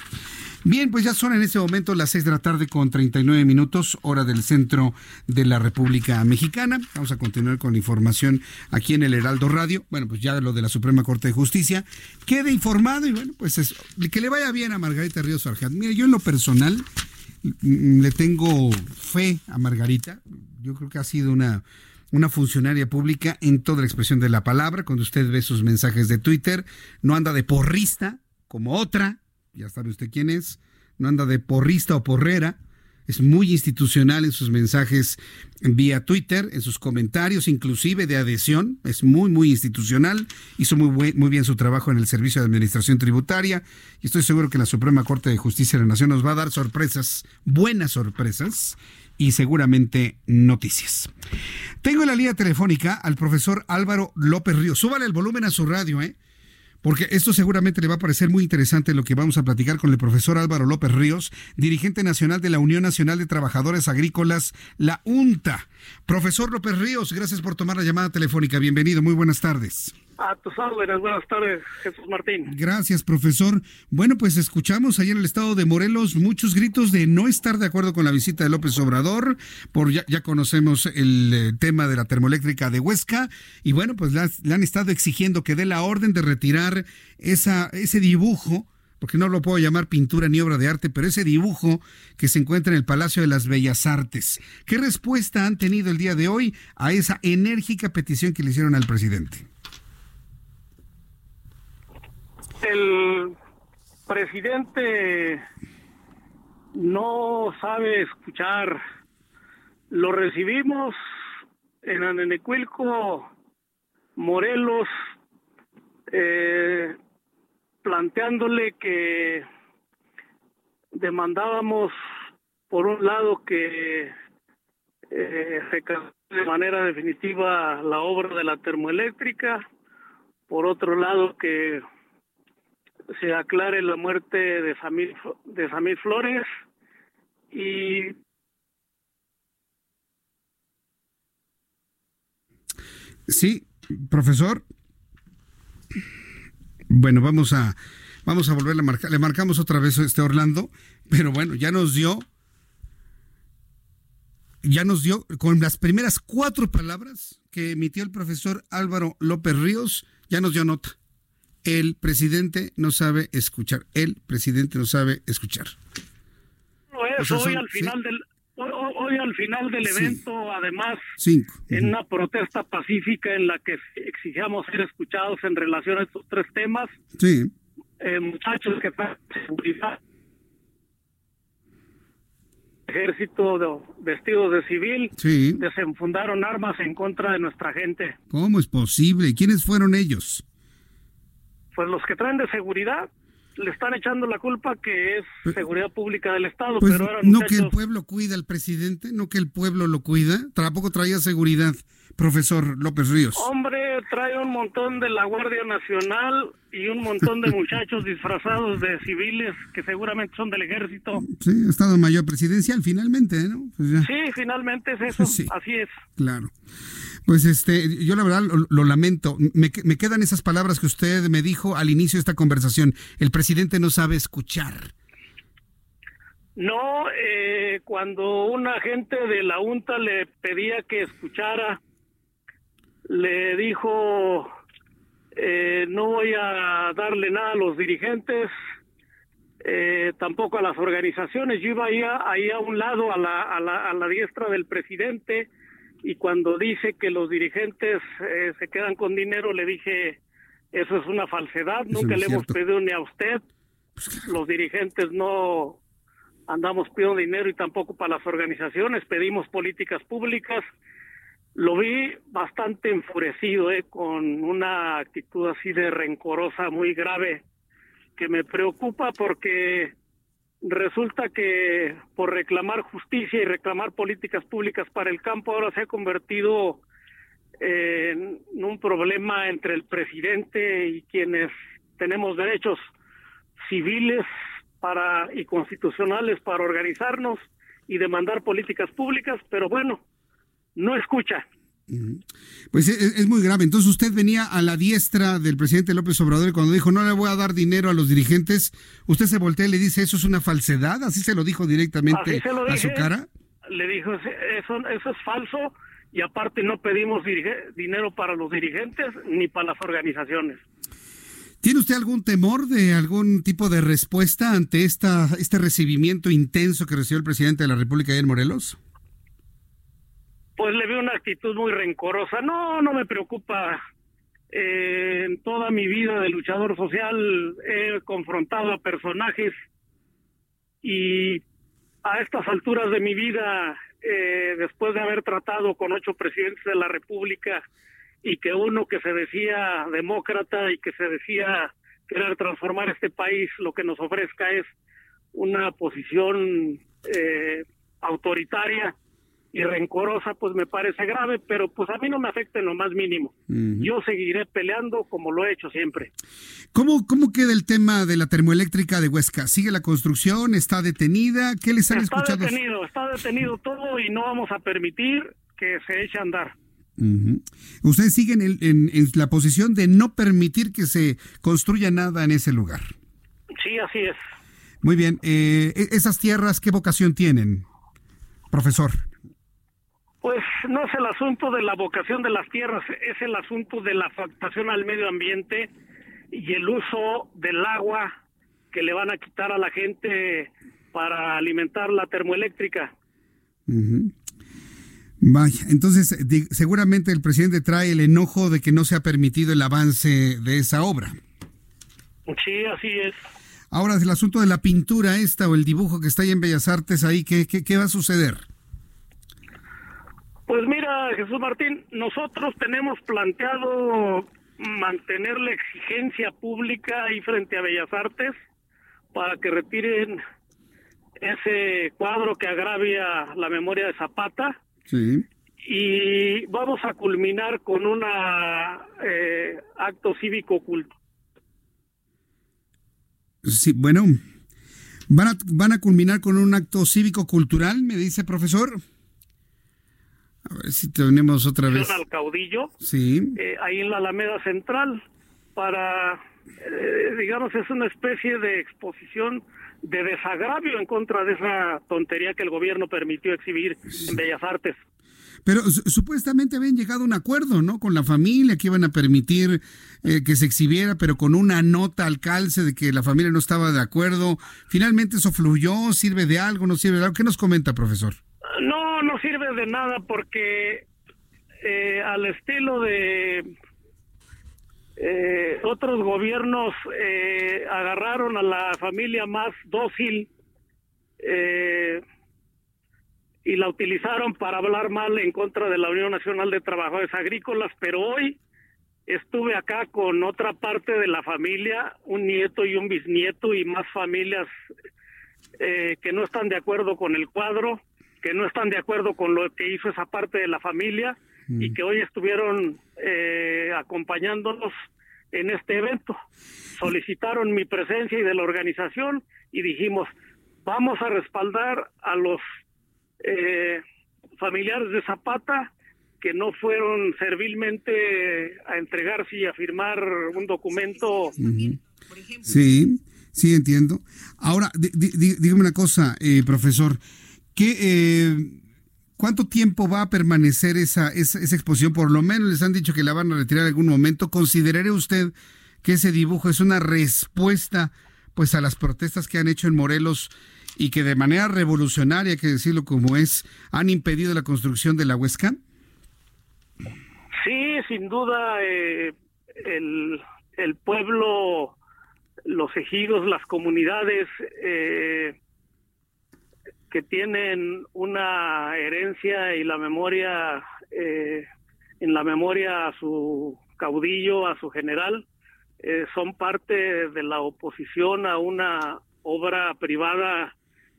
Bien, pues ya son en este momento las 6 de la tarde con 39 minutos, hora del centro de la República Mexicana. Vamos a continuar con la información aquí en el Heraldo Radio. Bueno, pues ya lo de la Suprema Corte de Justicia. Quede informado y bueno, pues es, que le vaya bien a Margarita Ríos Arjat. Mire, yo en lo personal le tengo fe a Margarita. Yo creo que ha sido una, una funcionaria pública en toda la expresión de la palabra. Cuando usted ve sus mensajes de Twitter, no anda de porrista como otra, ya sabe usted quién es, no anda de porrista o porrera, es muy institucional en sus mensajes vía Twitter, en sus comentarios, inclusive de adhesión, es muy, muy institucional, hizo muy, muy bien su trabajo en el Servicio de Administración Tributaria y estoy seguro que la Suprema Corte de Justicia de la Nación nos va a dar sorpresas, buenas sorpresas y seguramente noticias. Tengo en la línea telefónica al profesor Álvaro López Ríos. Súbale el volumen a su radio, ¿eh? Porque esto seguramente le va a parecer muy interesante lo que vamos a platicar con el profesor Álvaro López Ríos, dirigente nacional de la Unión Nacional de Trabajadores Agrícolas, la UNTA. Profesor López Ríos, gracias por tomar la llamada telefónica. Bienvenido, muy buenas tardes. A tus órdenes, buenas tardes, Jesús Martín. Gracias, profesor. Bueno, pues escuchamos ahí en el estado de Morelos muchos gritos de no estar de acuerdo con la visita de López Obrador, por ya, ya conocemos el eh, tema de la termoeléctrica de Huesca, y bueno, pues le han estado exigiendo que dé la orden de retirar esa, ese dibujo porque no lo puedo llamar pintura ni obra de arte, pero ese dibujo que se encuentra en el Palacio de las Bellas Artes. ¿Qué respuesta han tenido el día de hoy a esa enérgica petición que le hicieron al presidente? El presidente no sabe escuchar. Lo recibimos en Anenecuilco, Morelos, eh, planteándole que demandábamos, por un lado, que eh, de manera definitiva la obra de la termoeléctrica. Por otro lado, que se aclare la muerte de Samir, de Samir Flores y Sí, profesor. Bueno, vamos a vamos a volverle a marcar. Le marcamos otra vez a este Orlando, pero bueno, ya nos dio ya nos dio con las primeras cuatro palabras que emitió el profesor Álvaro López Ríos, ya nos dio nota. El presidente no sabe escuchar. El presidente no sabe escuchar. hoy al final del hoy, al final del evento, además, Cinco. en una protesta pacífica en la que exigíamos ser escuchados en relación a estos tres temas, sí. eh, muchachos que están en seguridad, ejército de, vestidos de civil, Sí. desenfundaron armas en contra de nuestra gente. ¿Cómo es posible? ¿Quiénes fueron ellos? Pues los que traen de seguridad le están echando la culpa que es seguridad pública del Estado, Pues pero eran no que el pueblo cuida al presidente, no que el pueblo lo cuida. Tampoco traía seguridad, profesor López Ríos. Hombre, trae un montón de la Guardia Nacional y un montón de muchachos disfrazados de civiles que seguramente son del ejército. Sí, Estado Mayor Presidencial, finalmente, ¿no? Pues ya, Sí, finalmente es eso, Sí. así es. claro. Pues este, yo la verdad lo, lo lamento. Me, me quedan esas palabras que usted me dijo al inicio de esta conversación. El presidente no sabe escuchar. No, eh, cuando un agente de la UNTA le pedía que escuchara, le dijo, eh, no voy a darle nada a los dirigentes, eh, tampoco a las organizaciones. Yo iba ahí a, ahí a un lado, a la, a, la, a la diestra del presidente, y cuando dice que los dirigentes eh, se quedan con dinero, le dije, eso es una falsedad, Eso nunca le hemos pedido ni a usted. Los dirigentes no andamos pidiendo dinero y tampoco para las organizaciones, pedimos políticas públicas. Lo vi bastante enfurecido, eh, con una actitud así de rencorosa, muy grave, que me preocupa porque resulta que por reclamar justicia y reclamar políticas públicas para el campo ahora se ha convertido en un problema entre el presidente y quienes tenemos derechos civiles para y constitucionales para organizarnos y demandar políticas públicas, pero bueno, no escucha. Pues es, es muy grave. Entonces usted venía a la diestra del presidente López Obrador y cuando dijo no le voy a dar dinero a los dirigentes, usted se voltea y le dice eso es una falsedad, así se lo dijo directamente a su cara. Le dijo, eso, eso es falso y aparte no pedimos dirige- dinero para los dirigentes ni para las organizaciones. ¿Tiene usted algún temor de algún tipo de respuesta ante esta, este recibimiento intenso que recibió el presidente de la República en Morelos? Pues le veo una actitud muy rencorosa. No, no me preocupa. Eh, en toda mi vida de luchador social he confrontado a personajes y a estas alturas de mi vida, eh, después de haber tratado con ocho presidentes de la República y que uno que se decía demócrata y que se decía querer transformar este país, lo que nos ofrezca es una posición eh, autoritaria y rencorosa, pues me parece grave, pero pues a mí no me afecta en lo más mínimo. Yo seguiré peleando como lo he hecho siempre. ¿Cómo, ¿Cómo queda el tema de la termoeléctrica de Huesca? ¿Sigue la construcción? ¿Está detenida? ¿Qué les han Está escuchado? detenido, está detenido todo y no vamos a permitir que se eche a andar. Ujú. Ustedes siguen en, en- en la posición de no permitir que se construya nada en ese lugar. Sí, así es. Muy bien. eh, e- ¿Esas tierras qué vocación tienen, profesor? Pues no es el asunto de la vocación de las tierras, es el asunto de la afectación al medio ambiente y el uso del agua que le van a quitar a la gente para alimentar la termoeléctrica. Vaya, entonces seguramente el presidente trae el enojo de que no se ha permitido el avance de esa obra. Sí, así es. Ahora, el asunto de la pintura esta o el dibujo que está ahí en Bellas Artes, ahí, ¿qué, qué, qué va a suceder? Pues mira, Jesús Martín, nosotros tenemos planteado mantener la exigencia pública ahí frente a Bellas Artes para que retiren ese cuadro que agravia la memoria de Zapata Sí. y vamos a culminar con un eh, acto cívico cultural. Sí, bueno, van a, van a culminar con un acto cívico cultural, me dice profesor. A ver si tenemos otra vez. Al caudillo. Sí. Eh, ahí en la Alameda Central para, eh, digamos, es una especie de exposición de desagravio en contra de esa tontería que el gobierno permitió exhibir en Bellas Artes. Pero supuestamente habían llegado a un acuerdo, ¿no? Con la familia que iban a permitir eh, que se exhibiera, pero con una nota al calce de que la familia no estaba de acuerdo. Finalmente eso fluyó, sirve de algo, no sirve de algo. ¿Qué nos comenta, profesor? De nada porque eh, al estilo de eh, otros gobiernos agarraron a la familia más dócil eh, y la utilizaron para hablar mal en contra de la Unión Nacional de Trabajadores Agrícolas, pero hoy estuve acá con otra parte de la familia, un nieto y un bisnieto y más familias eh, que no están de acuerdo con el cuadro, que no están de acuerdo con lo que hizo esa parte de la familia y mm. que hoy estuvieron eh, acompañándonos en este evento. Solicitaron mi presencia y de la organización y dijimos, vamos a respaldar a los eh, familiares de Zapata que no fueron servilmente a entregarse y a firmar un documento. Sí, sí, entiendo. Ahora, dígame una cosa, eh, profesor, ¿qué, eh, ¿cuánto tiempo va a permanecer esa, esa, exposición? Por lo menos les han dicho que la van a retirar en algún momento. ¿Consideraré usted que ese dibujo es una respuesta pues a las protestas que han hecho en Morelos y que de manera revolucionaria, hay que decirlo como es, han impedido la construcción de la Huesca? Sí, sin duda, eh, el, el, pueblo, los ejidos, las comunidades eh, que tienen una herencia y la memoria, eh, en la memoria a su caudillo, a su general, son parte de la oposición a una obra privada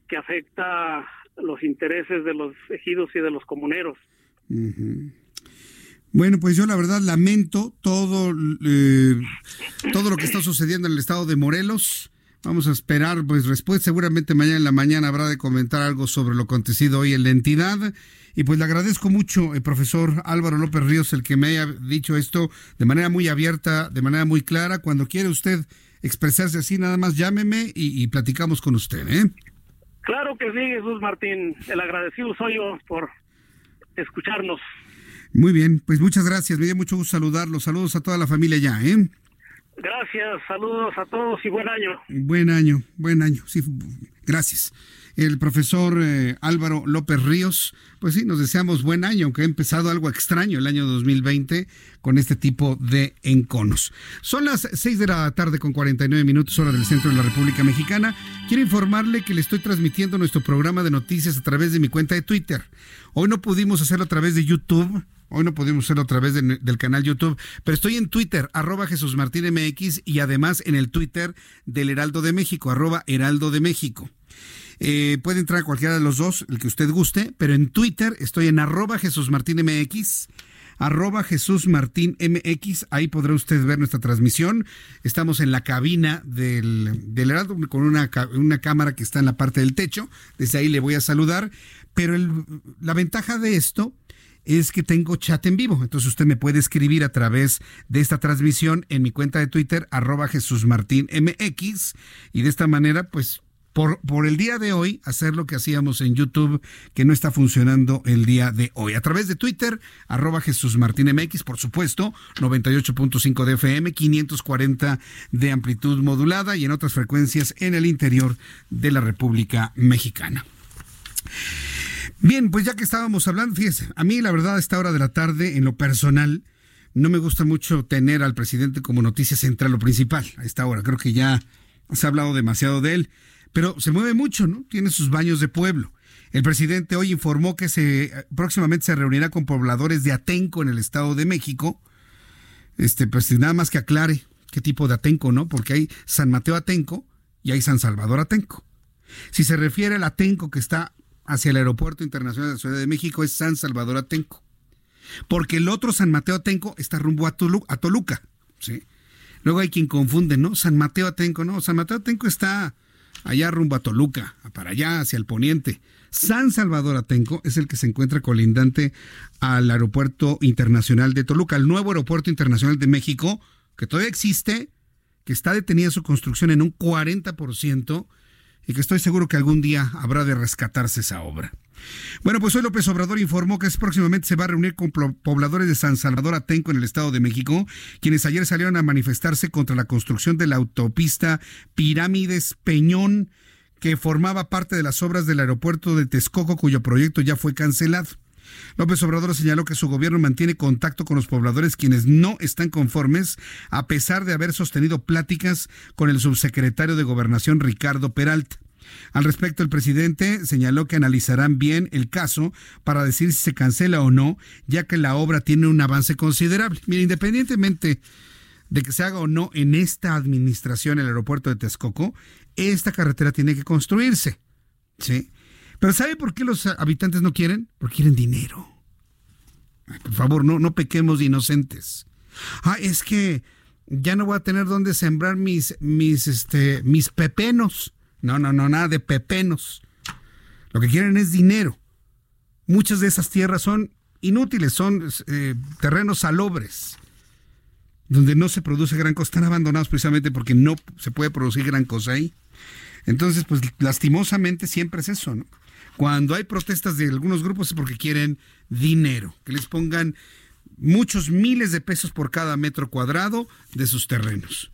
que afecta los intereses de los ejidos y de los comuneros. Bueno, pues yo la verdad lamento todo, eh, todo lo que está sucediendo en el estado de Morelos. Vamos a esperar pues respuesta. Seguramente mañana en la mañana habrá de comentar algo sobre lo acontecido hoy en la entidad. Y pues le agradezco mucho, el profesor Álvaro López Ríos, el que me haya dicho esto de manera muy abierta, de manera muy clara. Cuando quiere usted expresarse así, nada más llámeme y, y platicamos con usted. ¿eh? Claro que sí, Jesús Martín. El agradecido soy yo por escucharnos. Muy bien, pues muchas gracias. Me dio mucho gusto saludarlos. Saludos a toda la familia ya, ¿eh? Gracias, saludos a todos y buen año. Buen año, buen año. Sí, gracias el profesor eh, Álvaro López Ríos. Pues sí, nos deseamos buen año, aunque ha empezado algo extraño el año 2020 con este tipo de enconos. Son las 6 de la tarde con 49 minutos hora del centro de la República Mexicana. Quiero informarle que le estoy transmitiendo nuestro programa de noticias a través de mi cuenta de Twitter. Hoy no pudimos hacerlo a través de YouTube. Hoy no pudimos hacerlo a través del canal YouTube, pero estoy en Twitter, arroba Jesús Martín MX y además en el Twitter del Heraldo de México, arroba Heraldo de México. Eh, puede entrar a cualquiera de los dos, el que usted guste, pero en Twitter estoy en arroba Jesús Martín MX arroba Jesús Martín MX, ahí podrá usted ver nuestra transmisión. Estamos en la cabina del, Heraldo con una, cámara que está en la parte del techo, desde ahí le voy a saludar, pero la ventaja de esto es que tengo chat en vivo, entonces usted me puede escribir a través de esta transmisión en mi cuenta de Twitter, arroba Jesús Martín MX, y de esta manera pues por, por el día de hoy hacer lo que hacíamos en YouTube, que no está funcionando el día de hoy. A través de Twitter, arroba Jesús Martín MX, por supuesto, 98.5 de FM, 540 de amplitud modulada y en otras frecuencias en el interior de la República Mexicana. Bien, pues ya que estábamos hablando, fíjese, a mí la verdad a esta hora de la tarde, en lo personal, no me gusta mucho tener al presidente como noticia central o principal a esta hora. Creo que ya se ha hablado demasiado de él pero se mueve mucho, ¿no? Tiene sus baños de pueblo. El presidente hoy informó que se próximamente se reunirá con pobladores de Atenco en el Estado de México. Este, pues nada más que aclare qué tipo de Atenco, ¿no? Porque hay San Mateo Atenco y hay San Salvador Atenco. Si se refiere al Atenco que está hacia el Aeropuerto Internacional de la Ciudad de México, es San Salvador Atenco. porque el otro San Mateo Atenco está rumbo a, Toluca, ¿sí? Luego hay quien confunde, ¿no? San Mateo Atenco, no, San Mateo Atenco está allá rumbo a Toluca, para allá, hacia el poniente. San Salvador Atenco es el que se encuentra colindante al Aeropuerto Internacional de Toluca, el nuevo Aeropuerto Internacional de México, que todavía existe, que está detenida su construcción en un 40% y que estoy seguro que algún día habrá de rescatarse esa obra. Bueno, pues hoy López Obrador informó que próximamente se va a reunir con pobladores de San Salvador Atenco en el Estado de México, quienes ayer salieron a manifestarse contra la construcción de la autopista Pirámides Peñón, que formaba parte de las obras del aeropuerto de Texcoco, cuyo proyecto ya fue cancelado. López Obrador señaló que su gobierno mantiene contacto con los pobladores quienes no están conformes, a pesar de haber sostenido pláticas con el subsecretario de Gobernación Ricardo Peralta. Al respecto, el presidente señaló que analizarán bien el caso para decir si se cancela o no, ya que la obra tiene un avance considerable. Mira, independientemente de que se haga o no en esta administración el aeropuerto de Texcoco, esta carretera tiene que construirse. ¿sí? Pero ¿sabe por qué los habitantes no quieren? Porque quieren dinero. por favor, no, no pequemos de inocentes. Ah, es que ya no voy a tener dónde sembrar mis, mis, este, mis pepenos. No, no, no, nada de pepenos. Lo que quieren es dinero. Muchas de esas tierras son inútiles, son eh, terrenos salobres, donde no se produce gran cosa. Están abandonados precisamente porque no se puede producir gran cosa ahí. Entonces, pues lastimosamente siempre es eso, ¿no? Cuando hay protestas de algunos grupos es porque quieren dinero, que les pongan muchos miles de pesos por cada metro cuadrado de sus terrenos.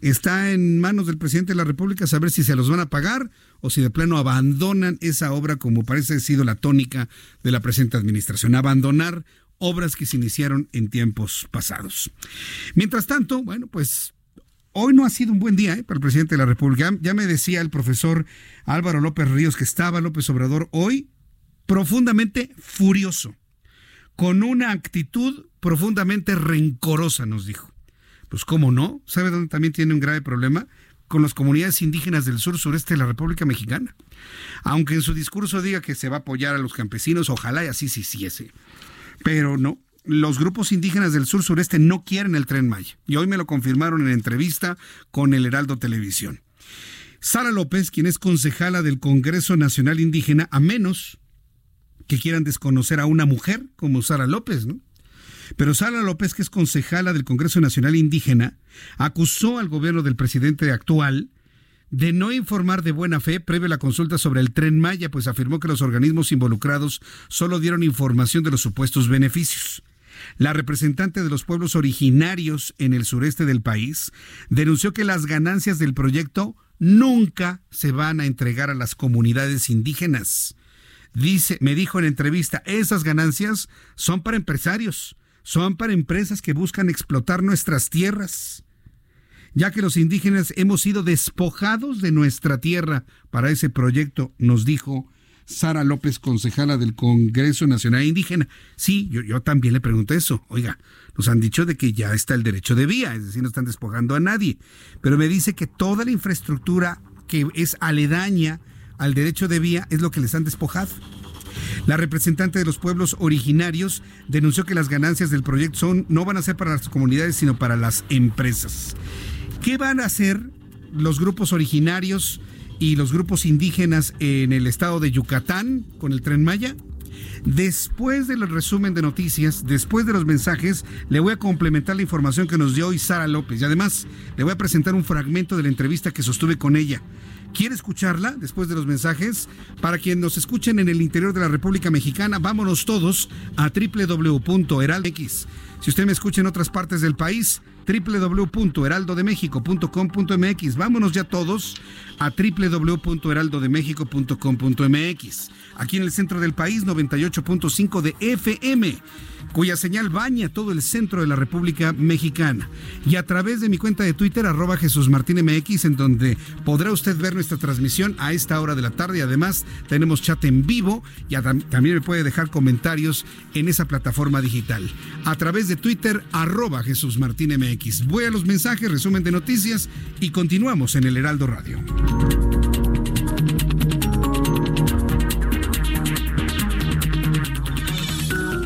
Está en manos del presidente de la República saber si se los van a pagar o si de plano abandonan esa obra como parece ha sido la tónica de la presente administración, abandonar obras que se iniciaron en tiempos pasados. Mientras tanto, bueno, pues hoy no ha sido un buen día ¿eh? para el presidente de la República. Ya me decía el profesor Álvaro López Ríos que estaba López Obrador hoy profundamente furioso, con una actitud profundamente rencorosa, nos dijo. Pues cómo no, ¿sabe dónde también tiene un grave problema? Con las comunidades indígenas del sur sureste de la República Mexicana. Aunque en su discurso diga que se va a apoyar a los campesinos, ojalá y así se hiciese. Pero no, los grupos indígenas del sur sureste no quieren el tren Maya. Y hoy me lo confirmaron en entrevista con el Heraldo Televisión. Sara López, quien es concejala del Congreso Nacional Indígena, a menos que quieran desconocer a una mujer como Sara López, ¿no? Pero Sara López, que es concejala del Congreso Nacional Indígena, acusó al gobierno del presidente actual de no informar de buena fe previo a la consulta sobre el tren Maya, pues afirmó que los organismos involucrados solo dieron información de los supuestos beneficios. La representante de los pueblos originarios en el sureste del país denunció que las ganancias del proyecto nunca se van a entregar a las comunidades indígenas. Dice, me dijo en entrevista, esas ganancias son para empresarios, son para empresas que buscan explotar nuestras tierras, ya que los indígenas hemos sido despojados de nuestra tierra para ese proyecto, nos dijo Sara López, concejala del Congreso Nacional Indígena. Sí, yo, también le pregunté eso. Oiga, nos han dicho de que ya está el derecho de vía, es decir, no están despojando a nadie. Pero me dice que toda la infraestructura que es aledaña al derecho de vía es lo que les han despojado. La representante de los pueblos originarios denunció que las ganancias del proyecto son, no van a ser para las comunidades, sino para las empresas. ¿Qué van a hacer los grupos originarios y los grupos indígenas en el estado de Yucatán con el tren Maya? Después del resumen de noticias, después de los mensajes, le voy a complementar la información que nos dio hoy Sara López y además le voy a presentar un fragmento de la entrevista que sostuve con ella. ¿Quiere escucharla después de los mensajes? Para quien nos escuchen en el interior de la República Mexicana, vámonos todos a www.heraldex. Si usted me escucha en otras partes del país, www.heraldodemexico.com.mx. Vámonos ya todos a www.heraldodemexico.com.mx. Aquí en el centro del país, 98.5 de FM cuya señal baña todo el centro de la República Mexicana. Y a través de mi cuenta de Twitter, arroba Jesús Martín MX, en donde podrá usted ver nuestra transmisión a esta hora de la tarde. Además tenemos chat en vivo y también me puede dejar comentarios en esa plataforma digital. A través de Twitter, arroba Jesús Martín MX. Voy a los mensajes, resumen de noticias y continuamos en el Heraldo Radio.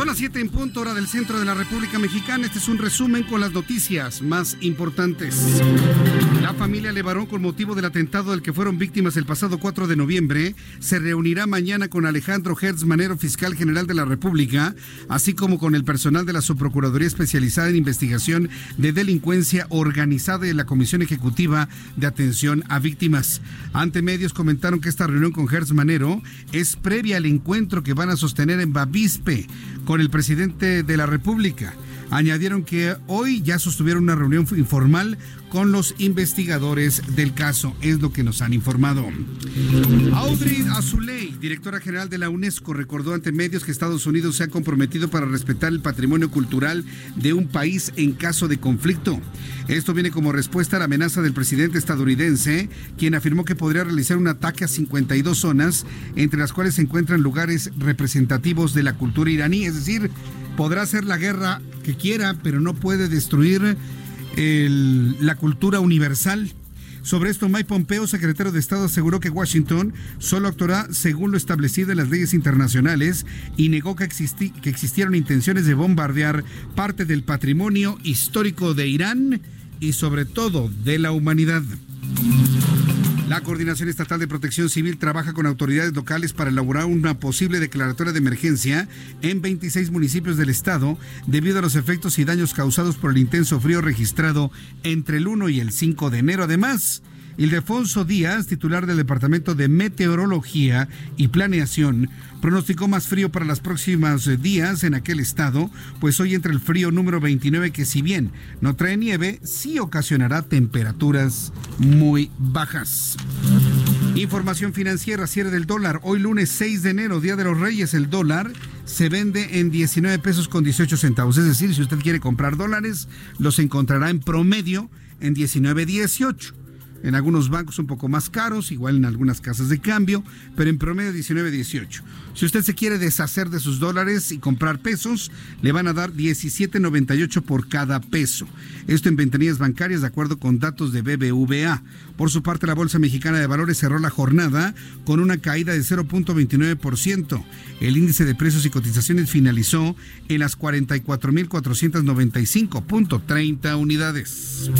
Son las 7 en punto hora del centro de la República Mexicana. Este es un resumen con las noticias más importantes. La familia Levarón, con motivo del atentado del que fueron víctimas el pasado 4 de noviembre, se reunirá mañana con Alejandro Hertz Manero, fiscal general de la República, así como con el personal de la Subprocuraduría Especializada en Investigación de Delincuencia Organizada y la Comisión Ejecutiva de Atención a Víctimas. Ante medios comentaron que esta reunión con Hertz Manero es previa al encuentro que van a sostener en Bavispe con el presidente de la República. Añadieron que hoy ya sostuvieron una reunión informal con los investigadores del caso, es lo que nos han informado. Audrey Azuley, directora general de la UNESCO, recordó ante medios que Estados Unidos se ha comprometido para respetar el patrimonio cultural de un país en caso de conflicto. Esto viene como respuesta a la amenaza del presidente estadounidense, quien afirmó que podría realizar un ataque a 52 zonas, entre las cuales se encuentran lugares representativos de la cultura iraní, es decir, podrá hacer la guerra que quiera, pero no puede destruir la cultura universal. Sobre esto, Mike Pompeo, secretario de Estado, aseguró que Washington solo actuará según lo establecido en las leyes internacionales y negó que, existi que existieron intenciones de bombardear parte del patrimonio histórico de Irán y sobre todo de la humanidad. La Coordinación Estatal de Protección Civil trabaja con autoridades locales para elaborar una posible declaratoria de emergencia en 26 municipios del estado debido a los efectos y daños causados por el intenso frío registrado entre el 1 y el 5 de enero. Además, Ildefonso Díaz, titular del Departamento de Meteorología y Planeación, pronosticó más frío para los próximos días en aquel estado, pues hoy entra el frío número 29 que si bien no trae nieve, sí ocasionará temperaturas muy bajas. Información financiera, cierre del dólar. Hoy lunes 6 de enero, Día de los Reyes, el dólar se vende en 19 pesos con 18 centavos. Es decir, si usted quiere comprar dólares, los encontrará en promedio en 19.18 en algunos bancos un poco más caros, igual en algunas casas de cambio, pero en promedio 19.18. Si usted se quiere deshacer de sus dólares y comprar pesos, le van a dar 17.98 por cada peso. Esto en ventanillas bancarias de acuerdo con datos de BBVA. Por su parte, la Bolsa Mexicana de Valores cerró la jornada con una caída de 0.29%. El índice de precios y cotizaciones finalizó en las 44.495.30 unidades.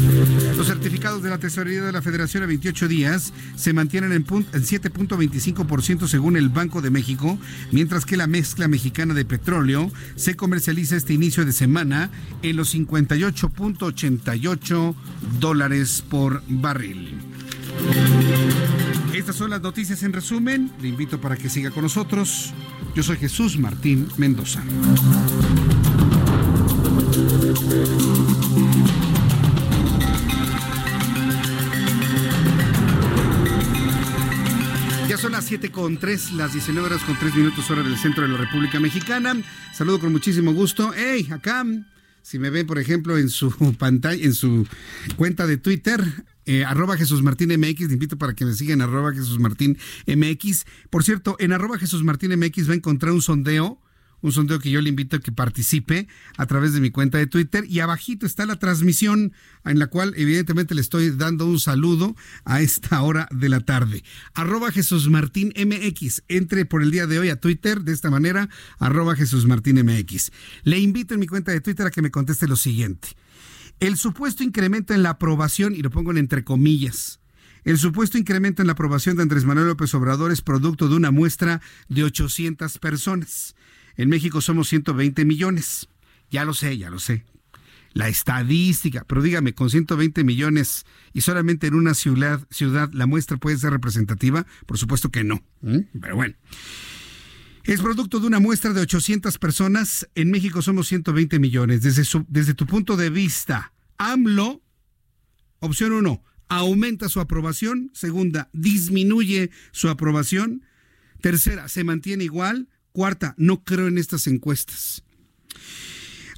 Los certificados de la Tesorería de la Federación a 28 días se mantienen en, en 7.25% según el Banco de México, mientras que la mezcla mexicana de petróleo se comercializa este inicio de semana en los 58.88 dólares por barril. Estas son las noticias en resumen. Le invito para que siga con nosotros. Yo soy Jesús Martín Mendoza. Son las 7 con 3, las 19 horas con 3 minutos hora del centro de la República Mexicana. Saludo con muchísimo gusto. ¡Hey! Acá, si me ven, por ejemplo, en su pantalla, en su cuenta de Twitter, eh, arroba Jesús Martín MX, invito para que me sigan arroba Jesús Martín MX. Por cierto, en arroba Jesús Martín MX va a encontrar un sondeo un sondeo que yo le invito a que participe a través de mi cuenta de Twitter y abajito está la transmisión en la cual evidentemente le estoy dando un saludo a esta hora de la tarde. Arroba Jesús Martín MX. Entre por el día de hoy a Twitter de esta manera, arroba Jesús Martín MX. Le invito en mi cuenta de Twitter a que me conteste lo siguiente. El supuesto incremento en la aprobación, y lo pongo en entre comillas, El supuesto incremento en la aprobación de Andrés Manuel López Obrador es producto de una muestra de 800 personas. En México somos 120 millones. Ya lo sé, ya lo sé. La estadística, pero dígame, con 120 millones y solamente en una ciudad, ciudad la muestra puede ser representativa, por supuesto que no. Pero bueno. Es producto de una muestra de 800 personas. En México somos 120 millones. Desde, tu punto de vista, AMLO, opción 1, aumenta su aprobación. Segunda, disminuye su aprobación. Tercera, se mantiene igual. Cuarta, no creo en estas encuestas.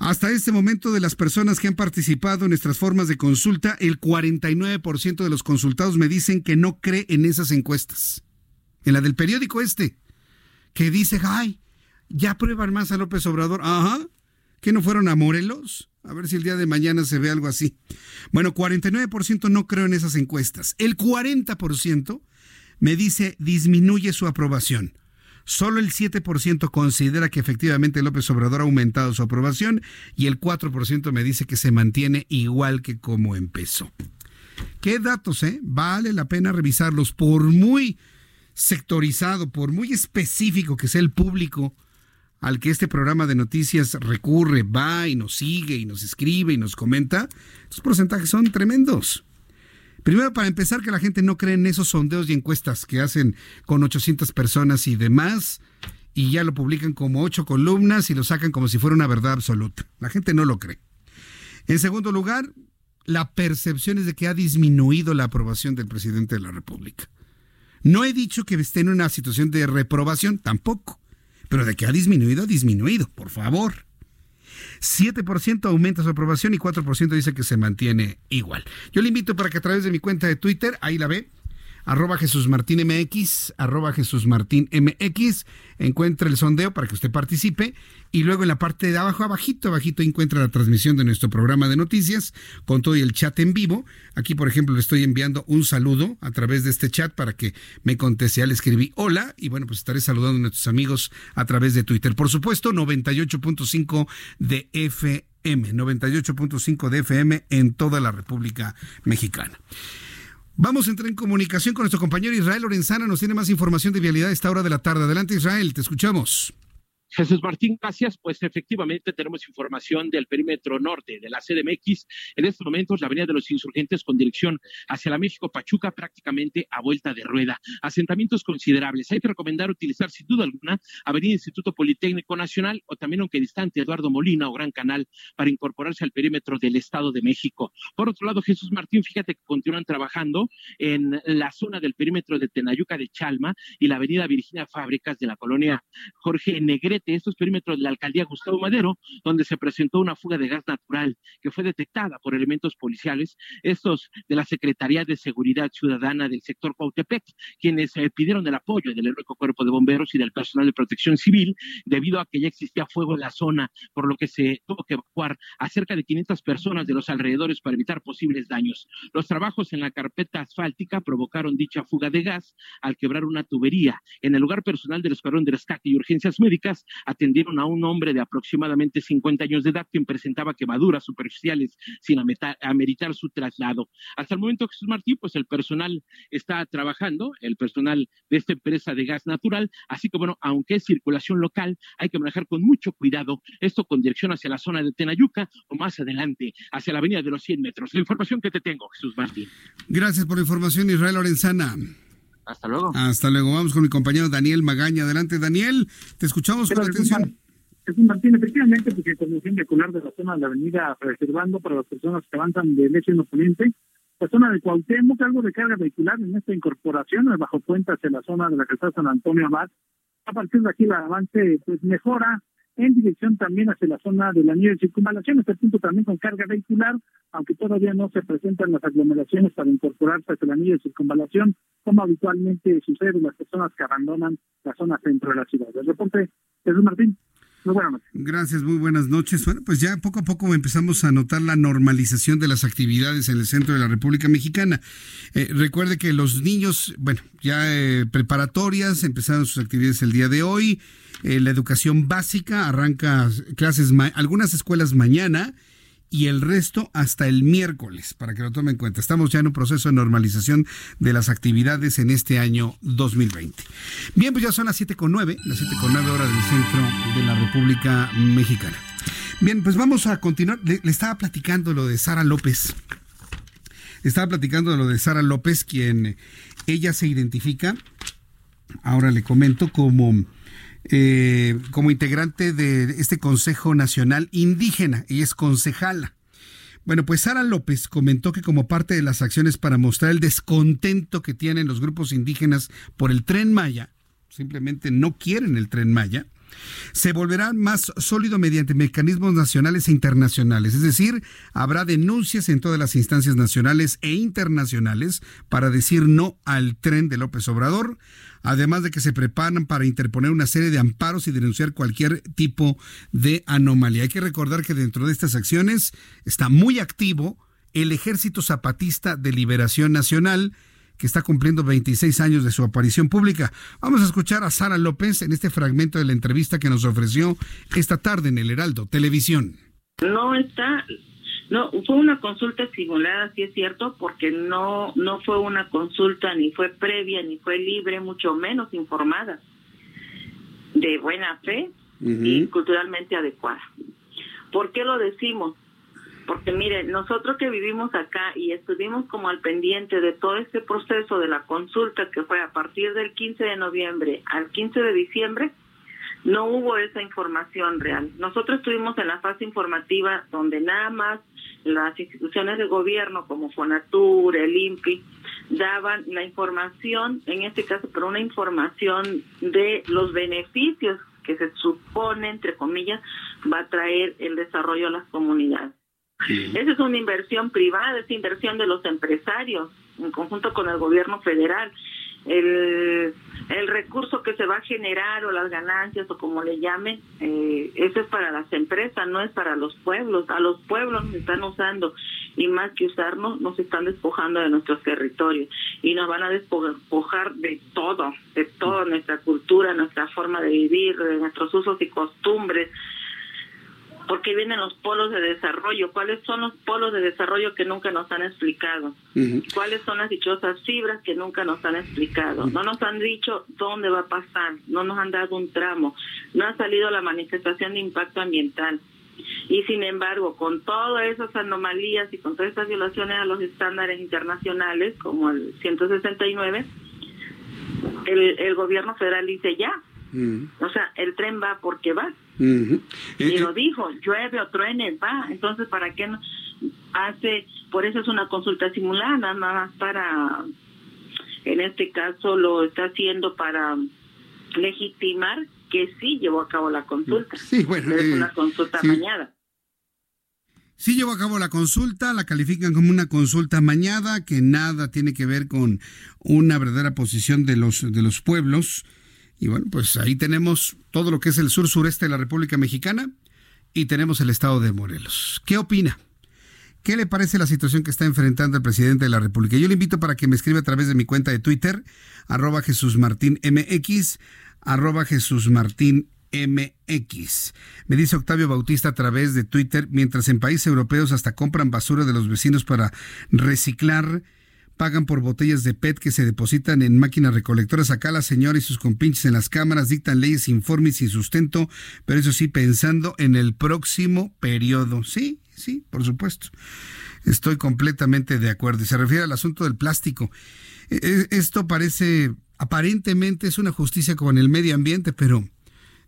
Hasta este momento de las personas que han participado en nuestras formas de consulta, el 49% de los consultados me dicen que no cree en esas encuestas. En la del periódico este, que dice, ay, ya prueban más a López Obrador. Ajá, que no fueron a Morelos. A ver si el día de mañana se ve algo así. Bueno, 49% no creo en esas encuestas. El 40% me dice disminuye su aprobación. Solo el 7% considera que efectivamente López Obrador ha aumentado su aprobación y el 4% me dice que se mantiene igual que como empezó. ¿Qué datos, eh? Vale la pena revisarlos por muy sectorizado, por muy específico que sea el público al que este programa de noticias recurre, va y nos sigue y nos escribe y nos comenta, los porcentajes son tremendos. Primero, para empezar, que la gente no cree en esos sondeos y encuestas que hacen con 800 personas y demás, y ya lo publican como ocho columnas y lo sacan como si fuera una verdad absoluta. La gente no lo cree. En segundo lugar, la percepción es de que ha disminuido la aprobación del presidente de la República. No he dicho que esté en una situación de reprobación, tampoco, pero de que ha disminuido, ha disminuido, por favor. 7% aumenta su aprobación y 4% dice que se mantiene igual. Yo le invito para que a través de mi cuenta de Twitter, ahí la ve, arroba Jesús Martín MX, arroba Jesús Martín MX, encuentre el sondeo para que usted participe y luego en la parte de abajo, abajito, abajito encuentra la transmisión de nuestro programa de noticias con todo y el chat en vivo. Aquí, por ejemplo, le estoy enviando un saludo a través de este chat para que me conteste. Ya le escribí hola y bueno, pues estaré saludando a nuestros amigos a través de Twitter. Por supuesto, 98.5 de FM, 98.5 de FM en toda la República Mexicana. Vamos a entrar en comunicación con nuestro compañero Israel Lorenzana. Nos tiene más información de vialidad a esta hora de la tarde. Adelante, Israel, te escuchamos. Jesús Martín, gracias. Pues efectivamente tenemos información del perímetro norte de la CDMX. En estos momentos, la avenida de los insurgentes con dirección hacia la México Pachuca prácticamente a vuelta de rueda. Asentamientos considerables. Hay que recomendar utilizar sin duda alguna Avenida Instituto Politécnico Nacional o también, aunque distante, Eduardo Molina o Gran Canal para incorporarse al perímetro del Estado de México. Por otro lado, Jesús Martín, fíjate que continúan trabajando en la zona del perímetro de Tenayuca de Chalma y la avenida Virginia Fábricas de la colonia Jorge Negrete estos perímetros de la alcaldía Gustavo Madero, donde se presentó una fuga de gas natural que fue detectada por elementos policiales, estos de la Secretaría de Seguridad Ciudadana del sector Cuautepec, quienes eh, pidieron el apoyo del heroico cuerpo de bomberos y del personal de protección civil, debido a que ya existía fuego en la zona, por lo que se tuvo que evacuar a cerca de 500 personas de los alrededores para evitar posibles daños. Los trabajos en la carpeta asfáltica provocaron dicha fuga de gas al quebrar una tubería. En el lugar personal del Escuadrón de Rescate y Urgencias Médicas atendieron a un hombre de aproximadamente 50 años de edad quien presentaba quemaduras superficiales sin ameritar su traslado. Hasta el momento, Jesús Martín, pues el personal está trabajando, el personal de esta empresa de gas natural, así que bueno, aunque es circulación local, hay que manejar con mucho cuidado esto con dirección hacia la zona de Tenayuca o más adelante hacia la avenida de los 100 metros. La información que te tengo, Jesús Martín. Gracias por la información, Israel Lorenzana. Hasta luego. Hasta luego. Vamos con mi compañero Daniel Magaña. Adelante, Daniel. Te escuchamos con atención. Jesús Martín, efectivamente, porque condición vehicular de la zona de la avenida reservando para las personas que avanzan del eje en oponente, la zona de Cuauhtémoc, algo de carga vehicular en esta incorporación, bajo puente hacia la zona de la que está San Antonio Abad. A partir de aquí el avance pues mejora en dirección también hacia la zona de la nieve de circunvalación, este punto también con carga vehicular, aunque todavía no se presentan las aglomeraciones para incorporarse hacia la nieve de circunvalación, como habitualmente sucede en las personas que abandonan la zona centro de la ciudad. El reporte, Jesús Martín. Gracias, muy buenas noches. Bueno, pues ya poco a poco empezamos a notar la normalización de las actividades en el centro de la República Mexicana. Eh, recuerde que los niños, bueno, ya eh, preparatorias empezaron sus actividades el día de hoy. Eh, la educación básica arranca clases, algunas escuelas mañana y el resto hasta el miércoles, para que lo tomen en cuenta. Estamos ya en un proceso de normalización de las actividades en este año 2020. Bien, pues ya son las 7.9, las 7.9 horas del centro de la República Mexicana. Bien, pues vamos a continuar. Le, estaba platicando lo de Sara López. Estaba platicando lo de Sara López, quien ella se identifica, ahora le comento, como eh, como integrante de este Consejo Nacional Indígena y es concejala. Bueno, pues Sara López comentó que como parte de las acciones para mostrar el descontento que tienen los grupos indígenas por el tren Maya, simplemente no quieren el tren Maya, se volverá más sólido mediante mecanismos nacionales e internacionales, es decir, habrá denuncias en todas las instancias nacionales e internacionales para decir no al tren de López Obrador, además de que se preparan para interponer una serie de amparos y denunciar cualquier tipo de anomalía. Hay que recordar que dentro de estas acciones está muy activo el Ejército Zapatista de Liberación Nacional, que está cumpliendo 26 años de su aparición pública. Vamos a escuchar a Sara López en este fragmento de la entrevista que nos ofreció esta tarde en el Heraldo Televisión. No está no, fue una consulta simulada, sí es cierto, porque no, no fue una consulta ni fue previa, ni fue libre, mucho menos informada, de buena fe y culturalmente adecuada. ¿Por qué lo decimos? Porque mire, nosotros que vivimos acá y estuvimos como al pendiente de todo este proceso de la consulta que fue a partir del 15 de noviembre al 15 de diciembre, no hubo esa información real. Nosotros estuvimos en la fase informativa donde nada más las instituciones de gobierno como Fonatur, el INPI, daban la información, en este caso, pero una información de los beneficios que se supone, entre comillas, va a traer el desarrollo a las comunidades. Esa es una inversión privada, es inversión de los empresarios en conjunto con el gobierno federal. El, el recurso que se va a generar o las ganancias o como le llamen, eh, eso es para las empresas, no es para los pueblos. A los pueblos nos están usando y más que usarnos, nos están despojando de nuestros territorios. Y nos van a despojar de todo, de toda nuestra cultura, nuestra forma de vivir, de nuestros usos y costumbres, porque vienen los polos de desarrollo. ¿Cuáles son los polos de desarrollo que nunca nos han explicado? ¿Cuáles son las dichosas fibras que nunca nos han explicado? No nos han dicho dónde va a pasar, no nos han dado un tramo, no ha salido la manifestación de impacto ambiental. Y sin embargo, con todas esas anomalías y con todas estas violaciones a los estándares internacionales, como el 169, el, el gobierno federal dice ya. O sea, el tren va porque va y eh, lo dijo, llueve o truene, va. Entonces, ¿para qué no hace? Por eso es una consulta simulada, nada más para, en este caso lo está haciendo para legitimar que sí llevó a cabo la consulta. Sí, bueno. es una eh, consulta mañada. Sí llevó a cabo la consulta, la califican como una consulta mañada, que nada tiene que ver con una verdadera posición de los, de los pueblos y bueno, pues ahí tenemos todo lo que es el sur sureste de la República Mexicana y tenemos el estado de Morelos. ¿Qué opina? ¿Qué le parece la situación que está enfrentando el presidente de la República? Yo le invito para que me escriba a través de mi cuenta de Twitter, arroba Jesús Martín MX, arroba Jesús Martín MX. Me dice Octavio Bautista a través de Twitter, mientras en países europeos hasta compran basura de los vecinos para reciclar pagan por botellas de PET que se depositan en máquinas recolectoras. Acá la señora y sus compinches en las cámaras dictan leyes informes sin sustento, pero eso sí, pensando en el próximo periodo. Sí, sí, por supuesto. Estoy completamente de acuerdo. Y se refiere al asunto del plástico. E, e, esto parece, aparentemente es una justicia con el medio ambiente, pero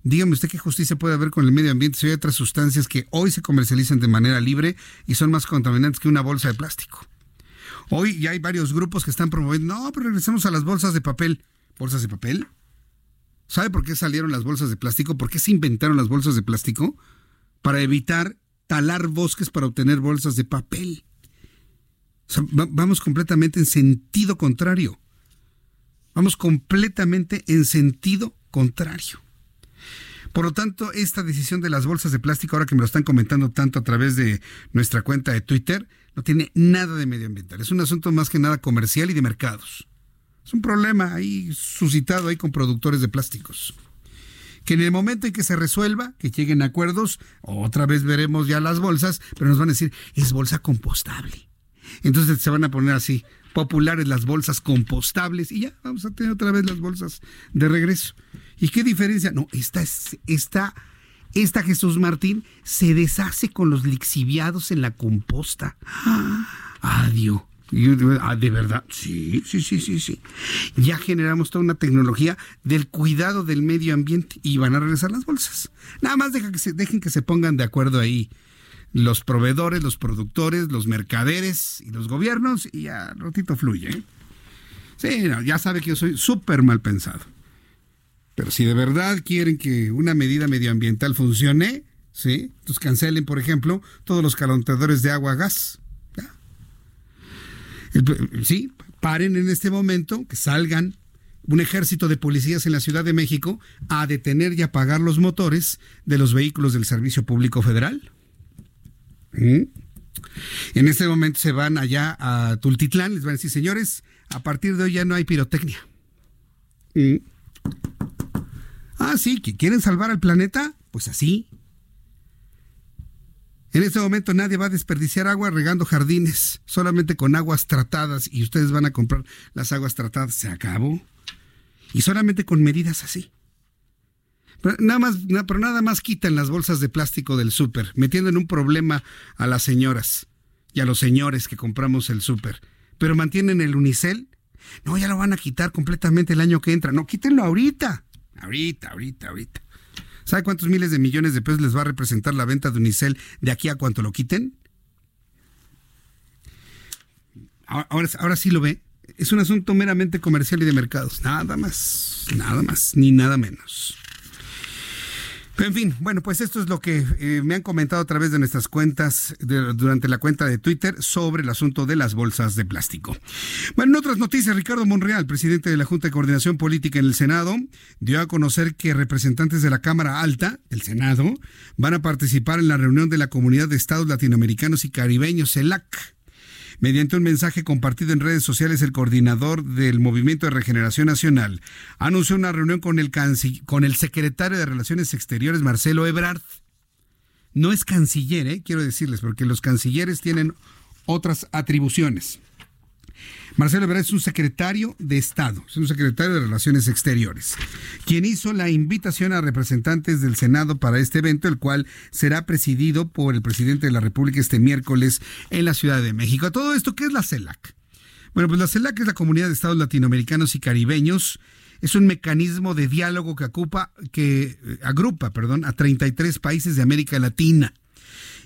dígame usted qué justicia puede haber con el medio ambiente si hay otras sustancias que hoy se comercializan de manera libre y son más contaminantes que una bolsa de plástico. Hoy ya hay varios grupos que están promoviendo, no, pero regresemos a las bolsas de papel. ¿Bolsas de papel? ¿Sabe por qué salieron las bolsas de plástico? ¿Por qué se inventaron las bolsas de plástico? Para evitar talar bosques para obtener bolsas de papel. vamos completamente en sentido contrario. Vamos completamente en sentido contrario. Por lo tanto, esta decisión de las bolsas de plástico, ahora que me lo están comentando tanto a través de nuestra cuenta de Twitter, no tiene nada de medioambiental. Es un asunto más que nada comercial y de mercados. Es un problema ahí suscitado ahí con productores de plásticos. que en el momento en que se resuelva, que lleguen acuerdos, otra vez veremos ya las bolsas, pero nos van a decir, es bolsa compostable. Entonces se van a poner así, populares las bolsas compostables y ya vamos a tener otra vez las bolsas de regreso. ¿Y qué diferencia? No, esta es, esta, esta Jesús Martín se deshace con los lixiviados en la composta. Adiós. Ah, de verdad, sí, sí, sí, sí, sí. Ya generamos toda una tecnología del cuidado del medio ambiente y van a regresar las bolsas. Nada más que se, dejen que se pongan de acuerdo ahí los proveedores, los productores, los mercaderes y los gobiernos y ya ratito fluye. ¿eh? Sí, ya sabe que yo soy súper mal pensado. Pero si de verdad quieren que una medida medioambiental funcione, sí, entonces cancelen, por ejemplo, todos los calentadores de agua a gas sí, paren en este momento, que salgan un ejército de policías en la Ciudad de México a detener y apagar los motores de los vehículos del Servicio Público Federal. ¿Mm? En este momento se van allá a Tultitlán, les van a decir, señores, a partir de hoy ya no hay pirotecnia. ¿Mm? Ah, sí, que quieren salvar al planeta, pues así, en este momento nadie va a desperdiciar agua regando jardines, solamente con aguas tratadas y ustedes van a comprar las aguas tratadas. Se acabó. Y solamente con medidas así. Pero nada más, pero nada más quitan las bolsas de plástico del súper, metiendo en un problema a las señoras y a los señores que compramos el súper. Pero mantienen el unicel. No, ya lo van a quitar completamente el año que entra. No, quítenlo ahorita. Ahorita, ahorita, ahorita. ¿Sabe cuántos miles de millones de pesos les va a representar la venta de Unicel de aquí a cuánto lo quiten? Ahora, ahora sí lo ve. Es un asunto meramente comercial y de mercados. Nada más, nada más, ni nada menos. En fin, bueno, pues esto es lo que eh, me han comentado a través de nuestras cuentas durante la cuenta de Twitter sobre el asunto de las bolsas de plástico. Bueno, en otras noticias, Ricardo Monreal, presidente de la Junta de Coordinación Política en el Senado, dio a conocer que representantes de la Cámara Alta del Senado van a participar en la reunión de la Comunidad de Estados Latinoamericanos y Caribeños, CELAC Mediante un mensaje compartido en redes sociales, el coordinador del Movimiento de Regeneración Nacional anunció una reunión con el, con el secretario de Relaciones Exteriores, Marcelo Ebrard. No es canciller, ¿eh? quiero decirles, porque los cancilleres tienen otras atribuciones. Marcelo Ebrard es un secretario de Estado, es un secretario de Relaciones Exteriores, quien hizo la invitación a representantes del Senado para este evento, el cual será presidido por el presidente de la República este miércoles en la Ciudad de México. A todo esto, ¿qué es la CELAC? Bueno, pues la CELAC es la Comunidad de Estados Latinoamericanos y Caribeños. Es un mecanismo de diálogo que, ocupa, que eh, agrupa perdón, a 33 países de América Latina.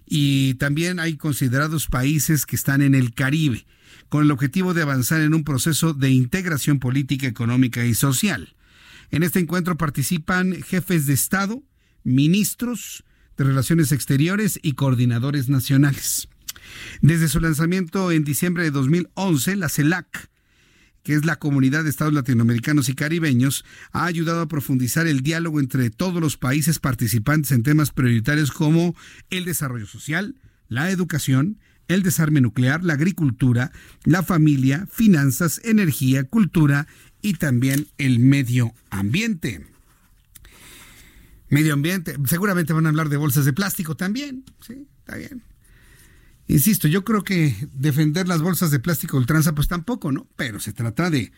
Y también hay considerados países que están en el Caribe con el objetivo de avanzar en un proceso de integración política, económica y social. En este encuentro participan jefes de Estado, ministros de Relaciones Exteriores y coordinadores nacionales. Desde su lanzamiento en diciembre de 2011, la CELAC, que es la Comunidad de Estados Latinoamericanos y Caribeños, ha ayudado a profundizar el diálogo entre todos los países participantes en temas prioritarios como el desarrollo social, la educación, el desarme nuclear, la agricultura, la familia, finanzas, energía, cultura y también el medio ambiente. Medio ambiente, seguramente van a hablar de bolsas de plástico también, sí, está bien. Insisto, yo creo que defender las bolsas de plástico ultranza, pues tampoco, ¿no? Pero se trata de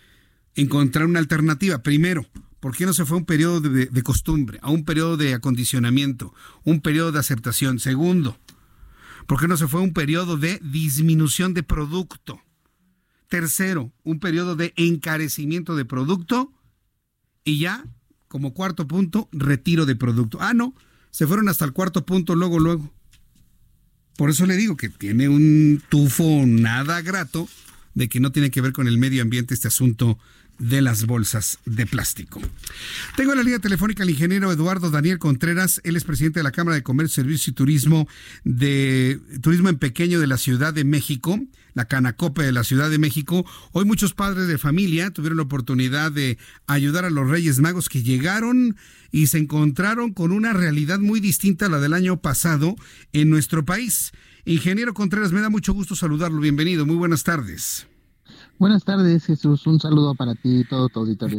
encontrar una alternativa. Primero, ¿por qué no se fue a un periodo de, de costumbre, a un periodo de acondicionamiento, un periodo de aceptación? Segundo, ¿Por qué no se fue un periodo de disminución de producto? Tercero, un periodo de encarecimiento de producto. Y ya, como cuarto punto, retiro de producto. Ah, no, se fueron hasta el cuarto punto luego, luego. Por eso le digo que tiene un tufo nada grato de que no tiene que ver con el medio ambiente este asunto de las bolsas de plástico. Tengo en la línea telefónica al ingeniero Eduardo Daniel Contreras, él es presidente de la Cámara de Comercio, Servicio y Turismo de Turismo en Pequeño de la Ciudad de México, la Canacope de la Ciudad de México. Hoy muchos padres de familia tuvieron la oportunidad de ayudar a los Reyes Magos que llegaron y se encontraron con una realidad muy distinta a la del año pasado en nuestro país. Ingeniero Contreras, me da mucho gusto saludarlo. Bienvenido. Muy buenas tardes. Buenas tardes, Jesús. Un saludo para ti y todo tu auditorio.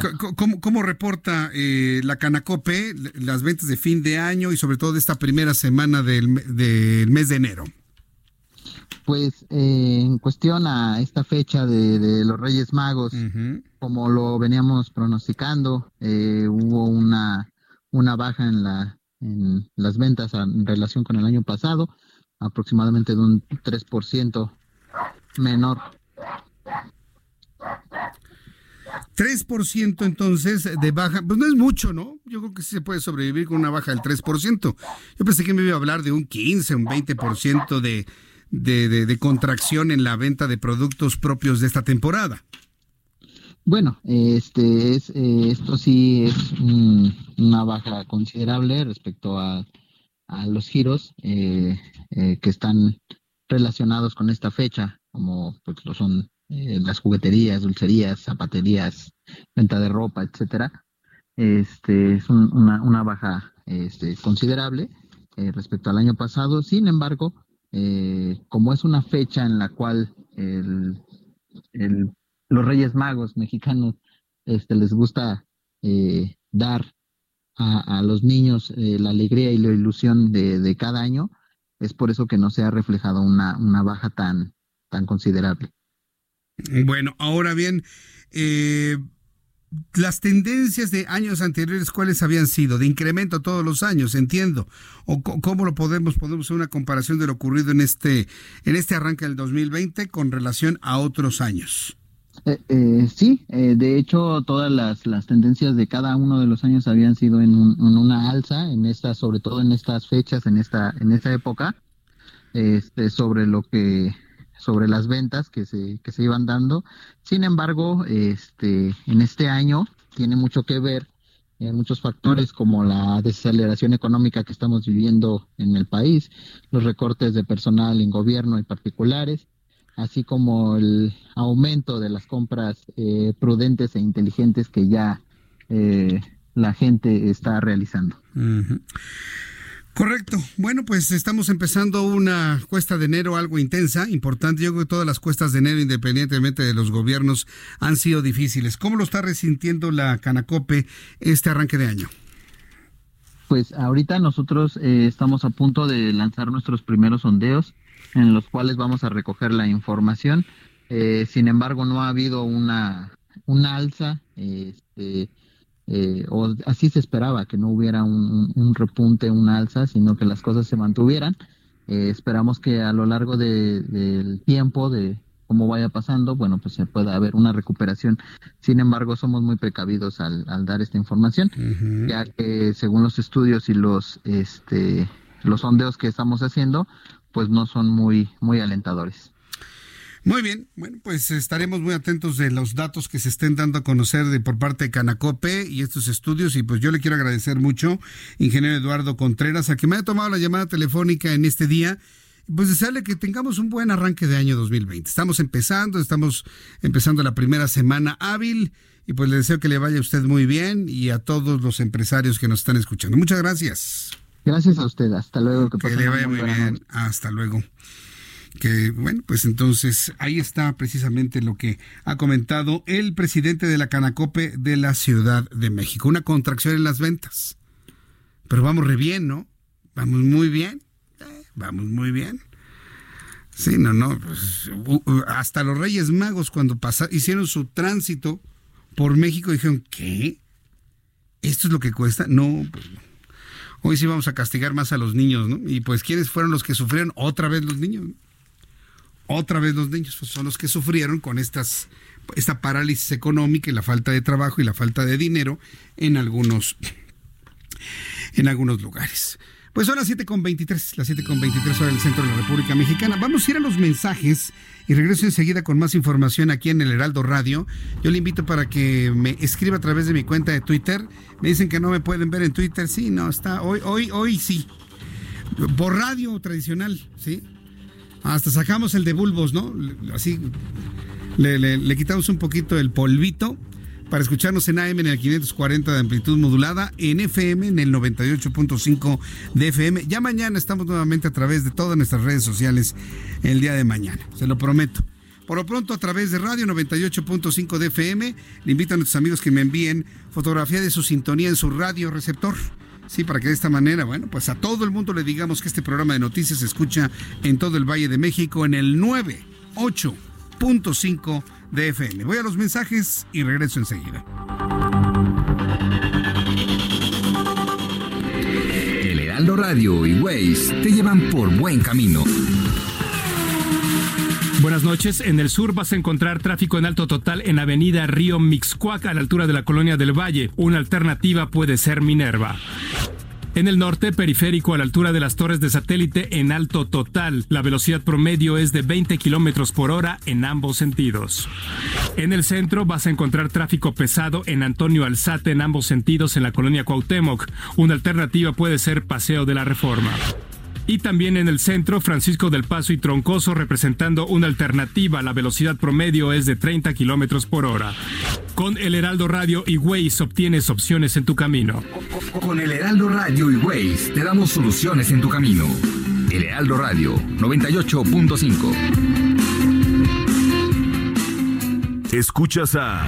¿Cómo, reporta eh, la Canacope las ventas de fin de año y sobre todo de esta primera semana del, mes de enero? Pues eh, en cuestión a esta fecha de, los Reyes Magos, como lo veníamos pronosticando, eh, hubo una, una baja en, la, en las ventas en relación con el año pasado, aproximadamente de un 3% menor 3% entonces de baja, pues no es mucho, ¿no? Yo creo que sí se puede sobrevivir con una baja del 3%. Yo pensé que me iba a hablar de un 15, un 20% de, de, de, contracción en la venta de productos propios de esta temporada. Bueno, este es eh, esto sí es una baja considerable respecto a, a los giros eh, eh, que están relacionados con esta fecha, como pues lo son eh, las jugueterías, dulcerías, zapaterías, venta de ropa, etcétera, este, es una, una, baja este, considerable eh, respecto al año pasado. Sin embargo, eh, como es una fecha en la cual el, los Reyes Magos mexicanos este, les gusta dar a, los niños la alegría y la ilusión de, cada año, es por eso que no se ha reflejado una, baja tan considerable. Bueno, ahora bien, eh, las tendencias de años anteriores, ¿cuáles habían sido? De incremento todos los años, entiendo. ¿O cómo lo podemos, podemos hacer una comparación de lo ocurrido en este, en este arranque del 2020 con relación a otros años? Eh, eh, sí, de hecho todas las, las, tendencias de cada uno de los años habían sido en, una alza, en sobre todo en estas fechas, en esta, en esta época, este, sobre lo que sobre las ventas que se, que se iban dando. Sin embargo, este, en este año tiene mucho que ver en muchos factores como la desaceleración económica que estamos viviendo en el país, los recortes de personal en gobierno y particulares, así como el aumento de las compras eh, prudentes e inteligentes que ya eh, la gente está realizando. Correcto. Bueno, pues estamos empezando una cuesta de enero algo intensa, importante. Yo creo que todas las cuestas de enero, independientemente de los gobiernos, han sido difíciles. ¿Cómo lo está resintiendo la Canacope este arranque de año? Pues ahorita nosotros eh, estamos a punto de lanzar nuestros primeros sondeos en los cuales vamos a recoger la información. Eh, sin embargo, no ha habido una, alza este, eh, o así se esperaba, que no hubiera un, repunte, un alza, sino que las cosas se mantuvieran. Eh, esperamos que a lo largo del tiempo, de cómo vaya pasando, bueno, pues se pueda haber una recuperación. Sin embargo, somos muy precavidos al, dar esta información, ya que según los estudios y los, este, los sondeos que estamos haciendo, pues no son muy, muy alentadores. Muy bien, bueno, pues estaremos muy atentos de los datos que se estén dando a conocer de por parte de Canacope y estos estudios y pues yo le quiero agradecer mucho, ingeniero Eduardo Contreras, a que me haya tomado la llamada telefónica en este día pues desearle que tengamos un buen arranque de año 2020. Estamos empezando, estamos empezando la primera semana hábil y pues le deseo que le vaya a usted muy bien y a todos los empresarios que nos están escuchando. Muchas gracias. Gracias a usted. Hasta luego. Que, que le vaya muy bien. Hasta luego que bueno, pues entonces ahí está precisamente lo que ha comentado el presidente de la Canacope de la Ciudad de México, una contracción en las ventas. Pero vamos re bien, ¿no? Vamos muy bien, eh, vamos muy bien. Sí, no, no, pues, hasta los Reyes Magos cuando pasaron, hicieron su tránsito por México dijeron, ¿qué? ¿Esto es lo que cuesta? No, pues, hoy sí vamos a castigar más a los niños, ¿no? Y pues, ¿quiénes fueron los que sufrieron? Otra vez los niños otra vez los niños pues, son los que sufrieron con estas esta parálisis económica y la falta de trabajo y la falta de dinero en algunos en algunos lugares. Pues son las 7.23, las 7.23 hora del centro de la República Mexicana. Vamos a ir a los mensajes y regreso enseguida con más información aquí en el Heraldo Radio. Yo le invito para que me escriba a través de mi cuenta de Twitter. Me dicen que no me pueden ver en Twitter. Sí, no, está. Hoy, hoy, hoy sí. Por radio tradicional, ¿sí? Hasta sacamos el de bulbos, ¿no? Así le, quitamos un poquito el polvito para escucharnos en AM en el 540 de amplitud modulada, en FM en el 98.5 de FM. Ya mañana estamos nuevamente a través de todas nuestras redes sociales el día de mañana, se lo prometo. Por lo pronto, a través de Radio 98.5 de FM, le invito a nuestros amigos que me envíen fotografía de su sintonía en su radio receptor. Sí, para que de esta manera, bueno, pues a todo el mundo le digamos que este programa de noticias se escucha en todo el Valle de México en el 98.5 de FM. Voy a los mensajes y regreso enseguida. El Heraldo Radio y Waze te llevan por buen camino. Buenas noches. En el sur vas a encontrar tráfico en alto total en Avenida Río Mixcuac a la altura de la Colonia del Valle. Una alternativa puede ser Minerva. En el norte, periférico a la altura de las torres de satélite en alto total. La velocidad promedio es de 20 kilómetros por hora en ambos sentidos. En el centro vas a encontrar tráfico pesado en Antonio Alzate en ambos sentidos en la colonia Cuauhtémoc. Una alternativa puede ser Paseo de la Reforma. Y también en el centro, Francisco del Paso y Troncoso representando una alternativa. La velocidad promedio es de 30 kilómetros por hora. Con el Heraldo Radio y Waze obtienes opciones en tu camino. Con el Heraldo Radio y Waze te damos soluciones en tu camino. El Heraldo Radio 98.5. Escuchas a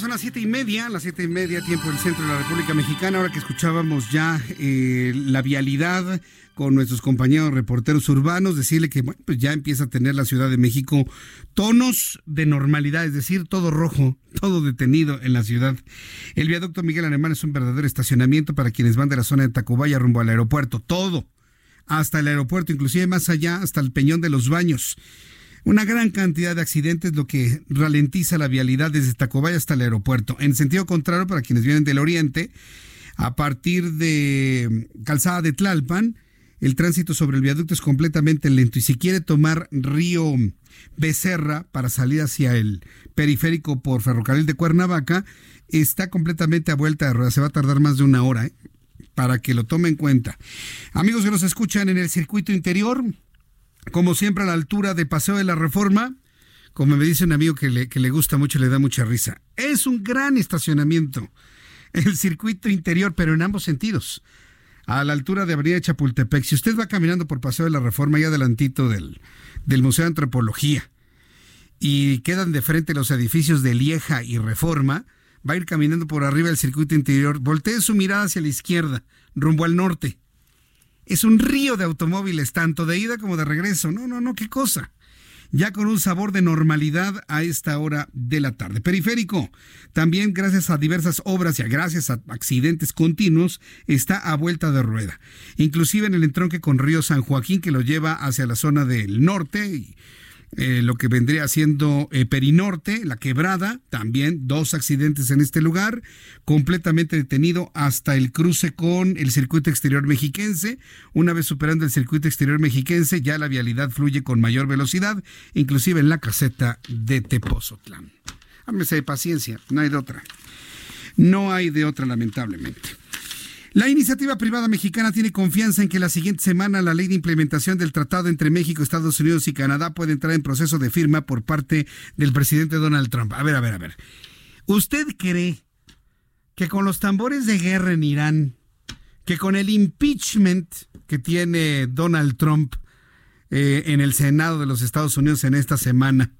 Son las siete y media, las siete y media, tiempo del centro de la República Mexicana. Ahora que escuchábamos ya eh, la vialidad con nuestros compañeros reporteros urbanos, decirle que bueno, pues ya empieza a tener la Ciudad de México tonos de normalidad, es decir, todo rojo, todo detenido en la ciudad. El viaducto Miguel Alemán es un verdadero estacionamiento para quienes van de la zona de Tacubaya rumbo al aeropuerto, todo, hasta el aeropuerto, inclusive más allá, hasta el Peñón de los Baños. Una gran cantidad de accidentes, lo que ralentiza la vialidad desde Tacubaya hasta el aeropuerto. En sentido contrario, para quienes vienen del oriente, a partir de Calzada de Tlalpan, el tránsito sobre el viaducto es completamente lento y si quiere tomar Río Becerra para salir hacia el periférico por ferrocarril de Cuernavaca, está completamente a vuelta de rueda. Se va a tardar más de una hora, ¿eh? para que lo tome en cuenta. Amigos que nos escuchan en el circuito interior, como siempre a la altura de Paseo de la Reforma, como me dice un amigo que le, que le gusta mucho, le da mucha risa. Es un gran estacionamiento, el circuito interior, pero en ambos sentidos a la altura de Avenida Chapultepec. Si usted va caminando por Paseo de la Reforma, ahí adelantito del, del Museo de Antropología, y quedan de frente los edificios de Lieja y Reforma, va a ir caminando por arriba del circuito interior, voltee su mirada hacia la izquierda, rumbo al norte. Es un río de automóviles, tanto de ida como de regreso. No, no, no, qué cosa ya con un sabor de normalidad a esta hora de la tarde. Periférico, también gracias a diversas obras y a gracias a accidentes continuos, está a vuelta de rueda. Inclusive en el entronque con Río San Joaquín que lo lleva hacia la zona del norte y eh, lo que vendría siendo eh, Perinorte, la quebrada, también dos accidentes en este lugar, completamente detenido hasta el cruce con el circuito exterior mexiquense. Una vez superando el circuito exterior mexiquense, ya la vialidad fluye con mayor velocidad, inclusive en la caseta de Tepozotlán. Háblese de paciencia, no hay de otra. No hay de otra, lamentablemente. La iniciativa privada mexicana tiene confianza en que la siguiente semana la ley de implementación del tratado entre México, Estados Unidos y Canadá puede entrar en proceso de firma por parte del presidente Donald Trump. A ver, a ver, a ver. ¿Usted cree que con los tambores de guerra en Irán, que con el impeachment que tiene Donald Trump eh, en el Senado de los Estados Unidos en esta semana,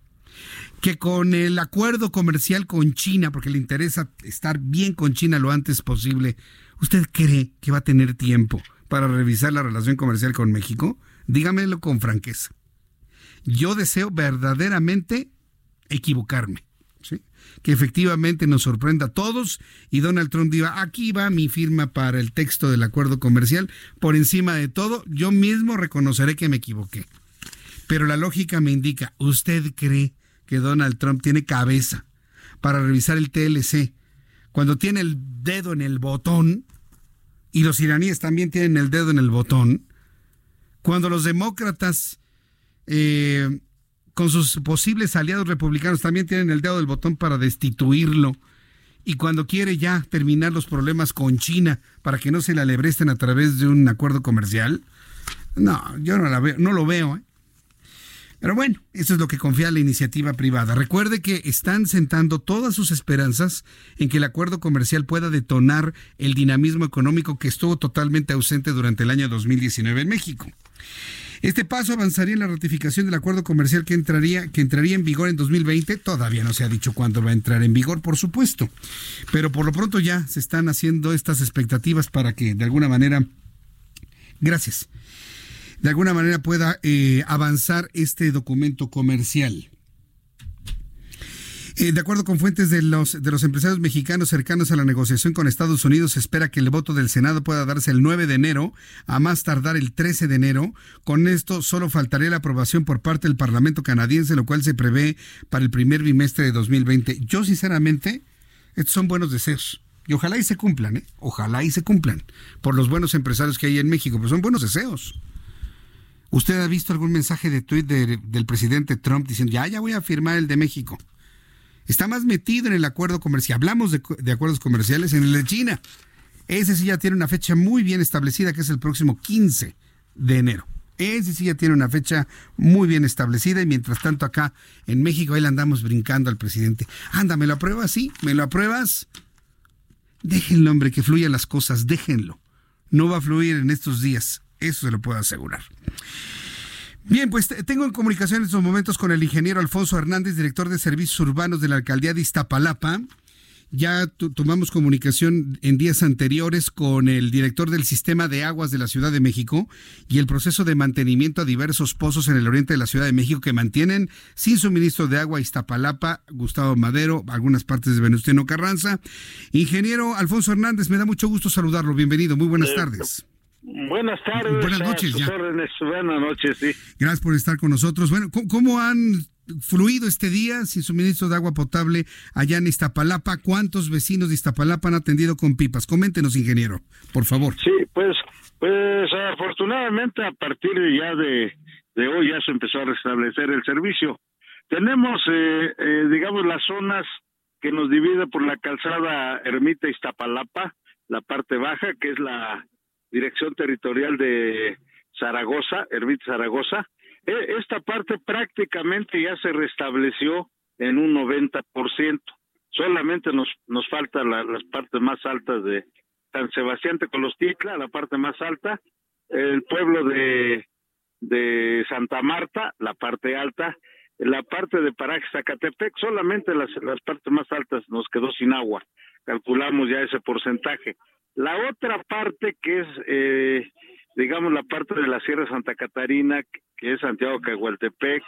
que con el acuerdo comercial con China, porque le interesa estar bien con China lo antes posible, ¿Usted cree que va a tener tiempo para revisar la relación comercial con México? Dígamelo con franqueza. Yo deseo verdaderamente equivocarme. ¿sí? que efectivamente nos sorprenda a todos y Donald Trump diga, aquí va mi firma para el texto del acuerdo comercial, por encima de todo, yo mismo reconoceré que me equivoqué. Pero la lógica me indica, ¿usted cree que Donald Trump tiene cabeza para revisar el TLC cuando tiene el dedo en el botón y los iraníes también tienen el dedo en el botón? Cuando los demócratas eh, con sus posibles aliados republicanos también tienen el dedo del botón para destituirlo. Y cuando quiere ya terminar los problemas con China para que no se le alebresten a través de un acuerdo comercial, no, yo no, la veo, no lo veo. ¿eh? Pero bueno, eso es lo que confía la iniciativa privada. Recuerde que están sentando todas sus esperanzas en que el acuerdo comercial pueda detonar el dinamismo económico que estuvo totalmente ausente durante el año 2019 en México. Este paso avanzaría en la ratificación del acuerdo comercial que entraría, que entraría en vigor en 2020. Todavía no se ha dicho cuándo va a entrar en vigor, por supuesto. Pero por lo pronto ya se están haciendo estas expectativas para que de alguna manera, gracias, de alguna manera pueda eh, avanzar este documento comercial. Eh, de acuerdo con fuentes de los, de los empresarios mexicanos cercanos a la negociación con Estados Unidos, se espera que el voto del Senado pueda darse el 9 de enero, a más tardar el 13 de enero. Con esto solo faltaría la aprobación por parte del Parlamento canadiense, lo cual se prevé para el primer bimestre de 2020. Yo, sinceramente, estos son buenos deseos. Y ojalá y se cumplan, ¿eh? Ojalá y se cumplan por los buenos empresarios que hay en México, pero son buenos deseos. ¿Usted ha visto algún mensaje de tweet del presidente Trump diciendo, ya, ya voy a firmar el de México? está más metido en el acuerdo comercial. Hablamos de, acuerdos comerciales en el de China. Ese sí ya tiene una fecha muy bien establecida, que es el próximo 15 de enero. Ese sí ya tiene una fecha muy bien establecida y mientras tanto acá en México ahí le andamos brincando al presidente. Anda, ¿me lo apruebas? Sí, ¿me lo apruebas? Déjenlo, hombre, que fluyan las cosas, déjenlo. No va a fluir en estos días, eso se lo puedo asegurar. Bien, pues tengo en comunicación en estos momentos con el ingeniero Alfonso Hernández, director de Servicios Urbanos de la Alcaldía de Iztapalapa. Ya tomamos comunicación en días anteriores con el director del Sistema de Aguas de la Ciudad de México y el proceso de mantenimiento a diversos pozos en el oriente de la Ciudad de México que mantienen sin suministro de agua Iztapalapa, Gustavo Madero, algunas partes de Venustiano Carranza. Ingeniero Alfonso Hernández, me da mucho gusto saludarlo. Bienvenido, muy buenas eh, tardes. Buenas tardes. Buenas noches, ya. Buenas noches, sí. Gracias por estar con nosotros. Bueno, ¿cómo, han fluido este día sin suministro de agua potable allá en Iztapalapa? ¿Cuántos vecinos de Iztapalapa han atendido con pipas? Coméntenos, ingeniero, por favor. Sí, pues, pues afortunadamente a partir ya de, de hoy ya se empezó a restablecer el servicio. Tenemos, eh, eh, digamos, las zonas que nos divide por la calzada Ermita Iztapalapa, la parte baja, que es la Dirección Territorial de Zaragoza, Hervit Zaragoza. E, esta parte prácticamente ya se restableció en un 90%. Solamente nos, nos faltan las partes más altas de San Sebastián de Colostitla, la parte más alta, el pueblo de, de Santa Marta, la parte alta, la parte de Paraje Zacatepec, solamente las, las partes más altas nos quedó sin agua. Calculamos ya ese porcentaje. La otra parte que es, eh, digamos, la parte de la Sierra Santa Catarina, que es Santiago Cagualtepec,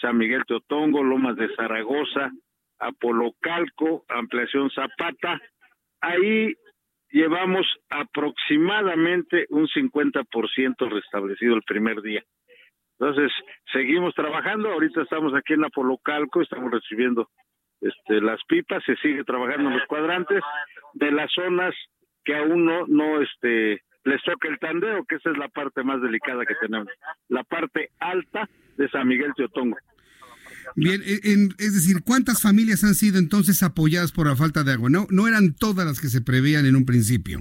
San Miguel Teotongo, Lomas de Zaragoza, Apolocalco, Ampliación Zapata, ahí llevamos aproximadamente un 50% restablecido el primer día. Entonces, seguimos trabajando, ahorita estamos aquí en Apolocalco, estamos recibiendo este, las pipas, se sigue trabajando en los cuadrantes de las zonas que aún no, no este, les toca el tandeo, que esa es la parte más delicada que tenemos, la parte alta de San Miguel Teotongo. Bien, es decir, ¿cuántas familias han sido entonces apoyadas por la falta de agua? No, no eran todas las que se preveían en un principio.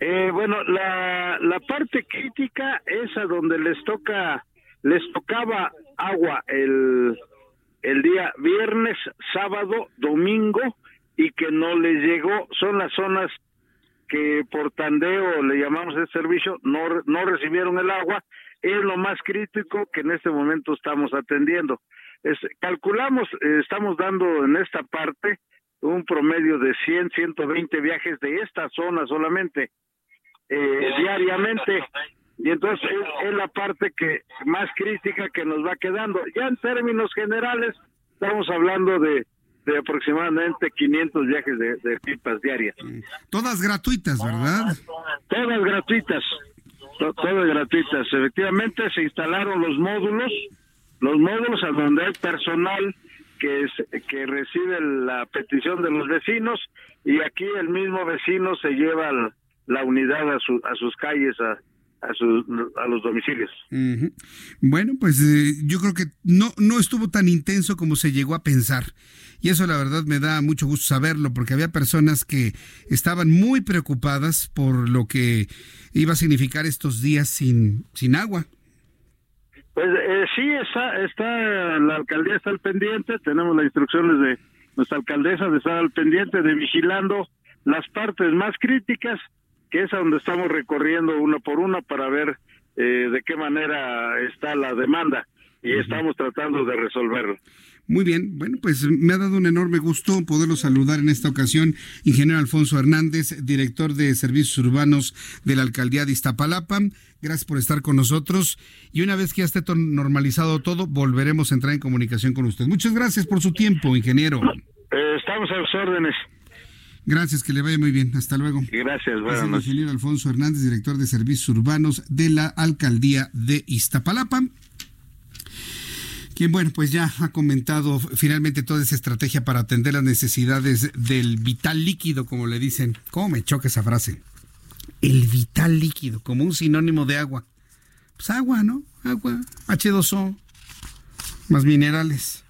Eh, bueno, la, la parte crítica es a donde les toca, les tocaba agua el, el día viernes, sábado, domingo y que no les llegó. Son las zonas que por tandeo le llamamos el servicio no no recibieron el agua. Es lo más crítico que en este momento estamos atendiendo. Es, calculamos eh, estamos dando en esta parte un promedio de 100 120 viajes de esta zona solamente eh, diariamente. y entonces es, es la parte que más crítica que nos va quedando. Ya en términos generales estamos hablando de de aproximadamente 500 viajes de, pipas diarias. Todas gratuitas, ¿verdad? Todas gratuitas, todas gratuitas. Efectivamente se instalaron los módulos, los módulos a donde hay personal que, que recibe la petición de los vecinos y aquí el mismo vecino se lleva la unidad a, a sus calles a, a, los domicilios. Bueno, pues eh, yo creo que no, no estuvo tan intenso como se llegó a pensar. Y eso la verdad me da mucho gusto saberlo, porque había personas que estaban muy preocupadas por lo que iba a significar estos días sin, sin agua. Pues eh, sí, está, está, la alcaldía está al pendiente, tenemos las instrucciones de nuestra alcaldesa de estar al pendiente, de vigilando las partes más críticas que es a donde estamos recorriendo uno por uno para ver eh, de qué manera está la demanda y estamos tratando de resolverlo. Muy bien, bueno, pues me ha dado un enorme gusto poderlo saludar en esta ocasión, ingeniero Alfonso Hernández, director de Servicios Urbanos de la Alcaldía de Iztapalapa. Gracias por estar con nosotros y una vez que ya esté normalizado todo, volveremos a entrar en comunicación con usted. Muchas gracias por su tiempo, ingeniero. Eh, estamos a sus órdenes. Gracias, que le vaya muy bien. Hasta luego. Gracias, buenas El ingeniero Alfonso Hernández, director de Servicios Urbanos de la Alcaldía de Iztapalapa. Quien, bueno, pues ya ha comentado finalmente toda esa estrategia para atender las necesidades del vital líquido, como le dicen. ¿Cómo me choca esa frase? El vital líquido, como un sinónimo de agua. Pues agua, ¿no? Agua, H2O, más minerales.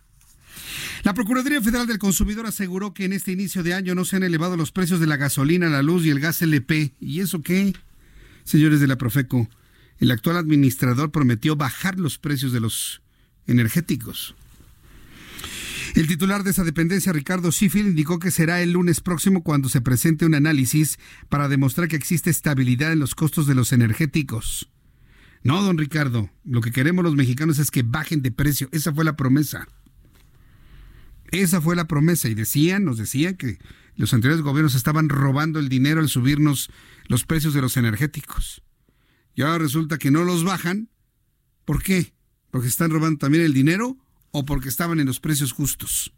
La Procuraduría Federal del Consumidor aseguró que en este inicio de año no se han elevado los precios de la gasolina, la luz y el gas LP. ¿Y eso qué? Señores de la Profeco, el actual administrador prometió bajar los precios de los energéticos. El titular de esa dependencia, Ricardo Schiffel, indicó que será el lunes próximo cuando se presente un análisis para demostrar que existe estabilidad en los costos de los energéticos. No, don Ricardo, lo que queremos los mexicanos es que bajen de precio. Esa fue la promesa. Esa fue la promesa y decían, nos decían que los anteriores gobiernos estaban robando el dinero al subirnos los precios de los energéticos. Y ahora resulta que no los bajan. ¿Por qué? ¿Porque están robando también el dinero o porque estaban en los precios justos?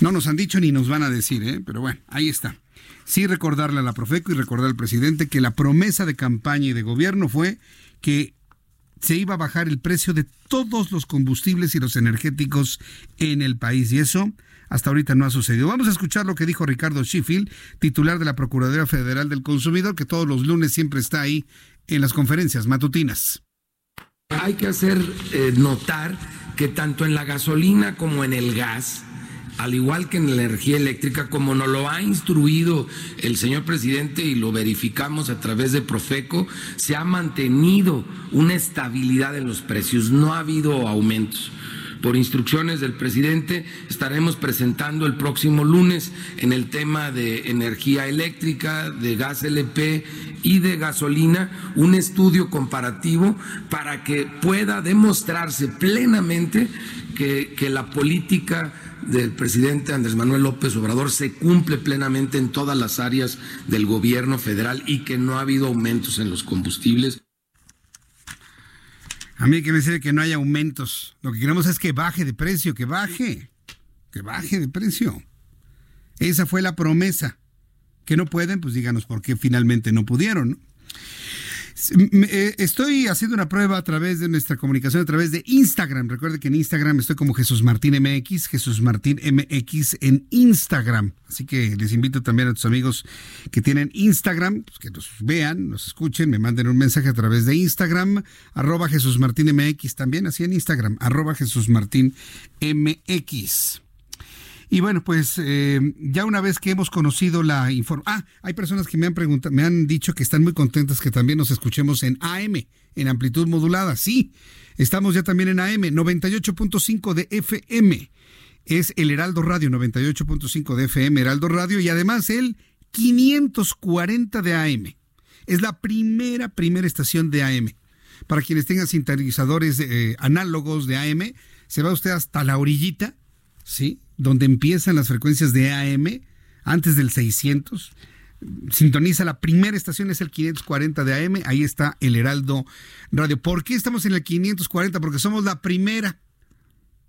No nos han dicho ni nos van a decir, ¿eh? pero bueno, ahí está. Sí recordarle a la Profeco y recordar al presidente que la promesa de campaña y de gobierno fue que se iba a bajar el precio de todos los combustibles y los energéticos en el país. Y eso hasta ahorita no ha sucedido. Vamos a escuchar lo que dijo Ricardo Sheffield, titular de la Procuraduría Federal del Consumidor, que todos los lunes siempre está ahí en las conferencias matutinas. Hay que hacer eh, notar que tanto en la gasolina como en el gas, al igual que en la energía eléctrica, como nos lo ha instruido el señor presidente y lo verificamos a través de Profeco, se ha mantenido una estabilidad en los precios, no ha habido aumentos. Por instrucciones del presidente estaremos presentando el próximo lunes en el tema de energía eléctrica, de gas LP y de gasolina un estudio comparativo para que pueda demostrarse plenamente que, que la política del presidente Andrés Manuel López Obrador se cumple plenamente en todas las áreas del gobierno federal y que no ha habido aumentos en los combustibles. A mí que me que no haya aumentos. Lo que queremos es que baje de precio, que baje, que baje de precio. Esa fue la promesa. Que no pueden, pues díganos por qué finalmente no pudieron. Estoy haciendo una prueba a través de nuestra comunicación, a través de Instagram. Recuerde que en Instagram estoy como Jesús Martín MX, Jesús Martín MX en Instagram. Así que les invito también a tus amigos que tienen Instagram, pues, que nos vean, nos escuchen, me manden un mensaje a través de Instagram, arroba Jesús Martín MX también, así en Instagram, arroba Jesús Martín MX. Y bueno, pues eh, ya una vez que hemos conocido la información, ah, hay personas que me han preguntado, me han dicho que están muy contentas que también nos escuchemos en AM, en amplitud modulada. Sí, estamos ya también en AM, 98.5 de FM. Es el Heraldo Radio, 98.5 de FM, Heraldo Radio, y además el 540 de AM. Es la primera, primera estación de AM. Para quienes tengan sintonizadores eh, análogos de AM, se va usted hasta la orillita, ¿sí? Donde empiezan las frecuencias de AM, antes del 600. Sintoniza la primera estación, es el 540 de AM, ahí está el Heraldo Radio. ¿Por qué estamos en el 540? Porque somos la primera.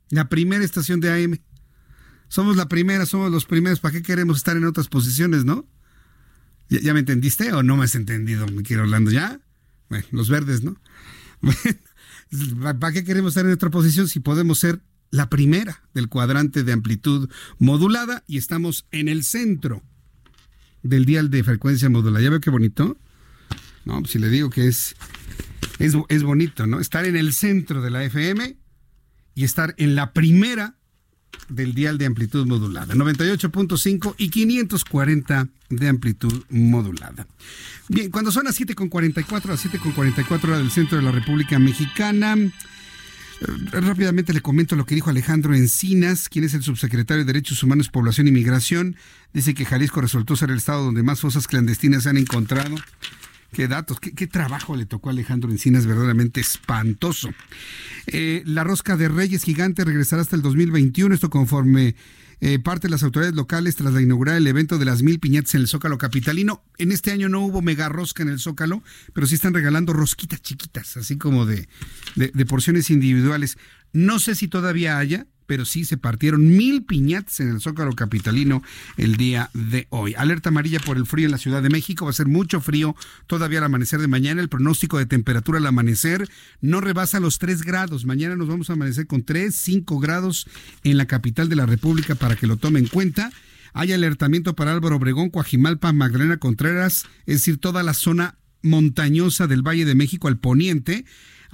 La primera estación de AM. Somos la primera, somos los primeros. ¿Para qué queremos estar en otras posiciones, no? ¿Ya, me entendiste o no me has entendido, mi querido Orlando? ¿Ya? Bueno, los verdes, ¿no? ¿Para qué queremos estar en otra posición si podemos ser la primera del cuadrante de amplitud modulada y estamos en el centro del dial de frecuencia modulada? ¿Ya veo qué bonito? No, pues si le digo que es, es, es bonito, ¿no? Estar en el centro de la FM y estar en la primera del dial de amplitud modulada, 98.5 y 540 de amplitud modulada. Bien, cuando son las 7.44, las 7.44 horas del centro de la República Mexicana, Rápidamente le comento lo que dijo Alejandro Encinas, quien es el subsecretario de Derechos Humanos, Población y Migración. Dice que Jalisco resultó ser el estado donde más fosas clandestinas se han encontrado. Qué datos, qué, trabajo le tocó a Alejandro Encinas, verdaderamente espantoso. Eh, la rosca de Reyes Gigante regresará hasta el 2021, esto conforme eh, parte de las autoridades locales tras la inaugurar el evento de las mil piñatas en el Zócalo Capitalino. En este año no hubo mega rosca en el Zócalo, pero sí están regalando rosquitas chiquitas, así como de, de porciones individuales. No sé si todavía haya, pero sí se partieron mil piñatas en el Zócalo Capitalino el día de hoy. Alerta amarilla por el frío en la Ciudad de México. Va a ser mucho frío todavía al amanecer de mañana. El pronóstico de temperatura al amanecer no rebasa los 3 grados. Mañana nos vamos a amanecer con 3, 5 grados en la capital de la República para que lo tomen en cuenta. Hay alertamiento para Álvaro Obregón, Coajimalpa, Magdalena Contreras, es decir, toda la zona montañosa del Valle de México al poniente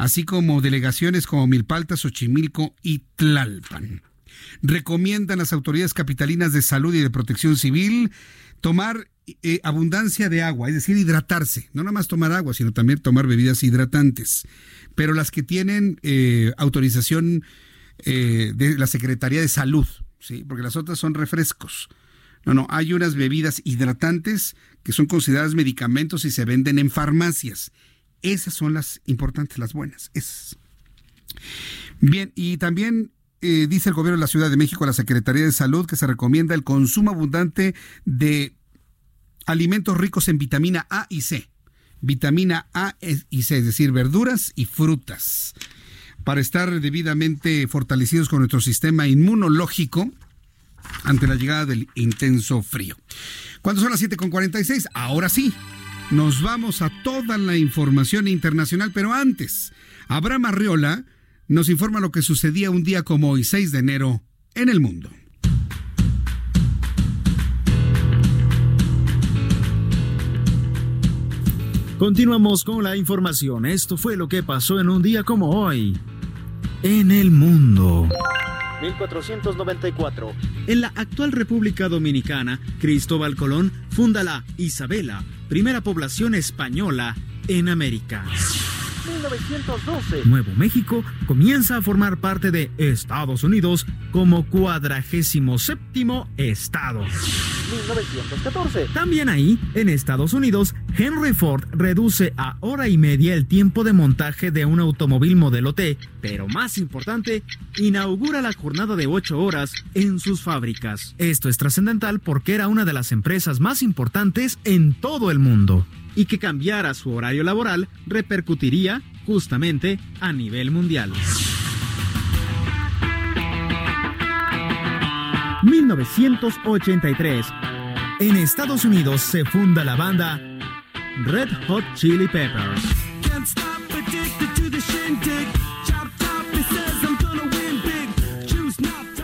así como delegaciones como Milpalta, Xochimilco y Tlalpan. Recomiendan las autoridades capitalinas de salud y de protección civil tomar eh, abundancia de agua, es decir, hidratarse, no nada más tomar agua, sino también tomar bebidas hidratantes, pero las que tienen eh, autorización eh, de la Secretaría de Salud, ¿sí? porque las otras son refrescos. No, no, hay unas bebidas hidratantes que son consideradas medicamentos y se venden en farmacias esas son las importantes, las buenas. Bien, y también eh, dice el gobierno de la Ciudad de México, la Secretaría de Salud, que se recomienda el consumo abundante de alimentos ricos en vitamina A y C. Vitamina A y C, es decir, verduras y frutas, para estar debidamente fortalecidos con nuestro sistema inmunológico ante la llegada del intenso frío. ¿Cuándo son las 7.46? Ahora sí, nos vamos a toda la información internacional, pero antes, Abraham Arriola nos informa lo que sucedía un día como hoy, 6 de enero, en el mundo. Continuamos con la información. Esto fue lo que pasó en un día como hoy. En el mundo. 1494. En la actual República Dominicana, Cristóbal Colón funda la Isabela, primera población española en América. 1912. Nuevo México comienza a formar parte de Estados Unidos como cuadragésimo séptimo estado. 1914. También ahí, en Estados Unidos, Henry Ford reduce a hora y media el tiempo de montaje de un automóvil modelo T, pero más importante, inaugura la jornada de 8 horas en sus fábricas. Esto es trascendental porque era una de las empresas más importantes en todo el mundo y que cambiara su horario laboral repercutiría justamente a nivel mundial. 1983. En Estados Unidos se funda la banda Red Hot Chili Peppers.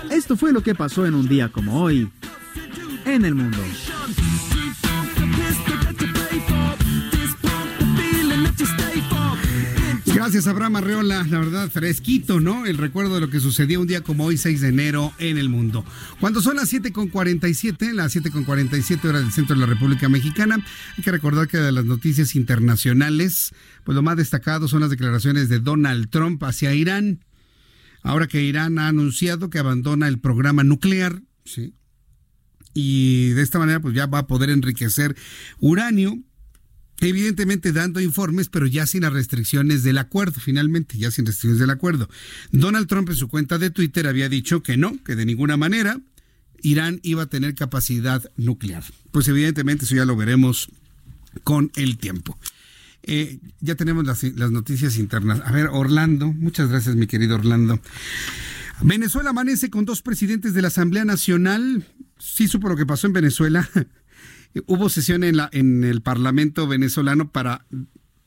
Esto fue lo que pasó en un día como hoy en el mundo. Gracias, Abraham Arreola. La verdad, fresquito, ¿no? El recuerdo de lo que sucedió un día como hoy, 6 de enero, en el mundo. Cuando son las 7.47, las 7.47 horas del centro de la República Mexicana, hay que recordar que de las noticias internacionales, pues lo más destacado son las declaraciones de Donald Trump hacia Irán. Ahora que Irán ha anunciado que abandona el programa nuclear, ¿sí? Y de esta manera, pues ya va a poder enriquecer uranio evidentemente dando informes, pero ya sin las restricciones del acuerdo, finalmente, ya sin restricciones del acuerdo. Donald Trump en su cuenta de Twitter había dicho que no, que de ninguna manera Irán iba a tener capacidad nuclear. Pues evidentemente eso ya lo veremos con el tiempo. Eh, ya tenemos las, las noticias internas. A ver, Orlando, muchas gracias mi querido Orlando. Venezuela amanece con dos presidentes de la Asamblea Nacional. Sí supo lo que pasó en Venezuela. Hubo sesión en, la, en el Parlamento venezolano para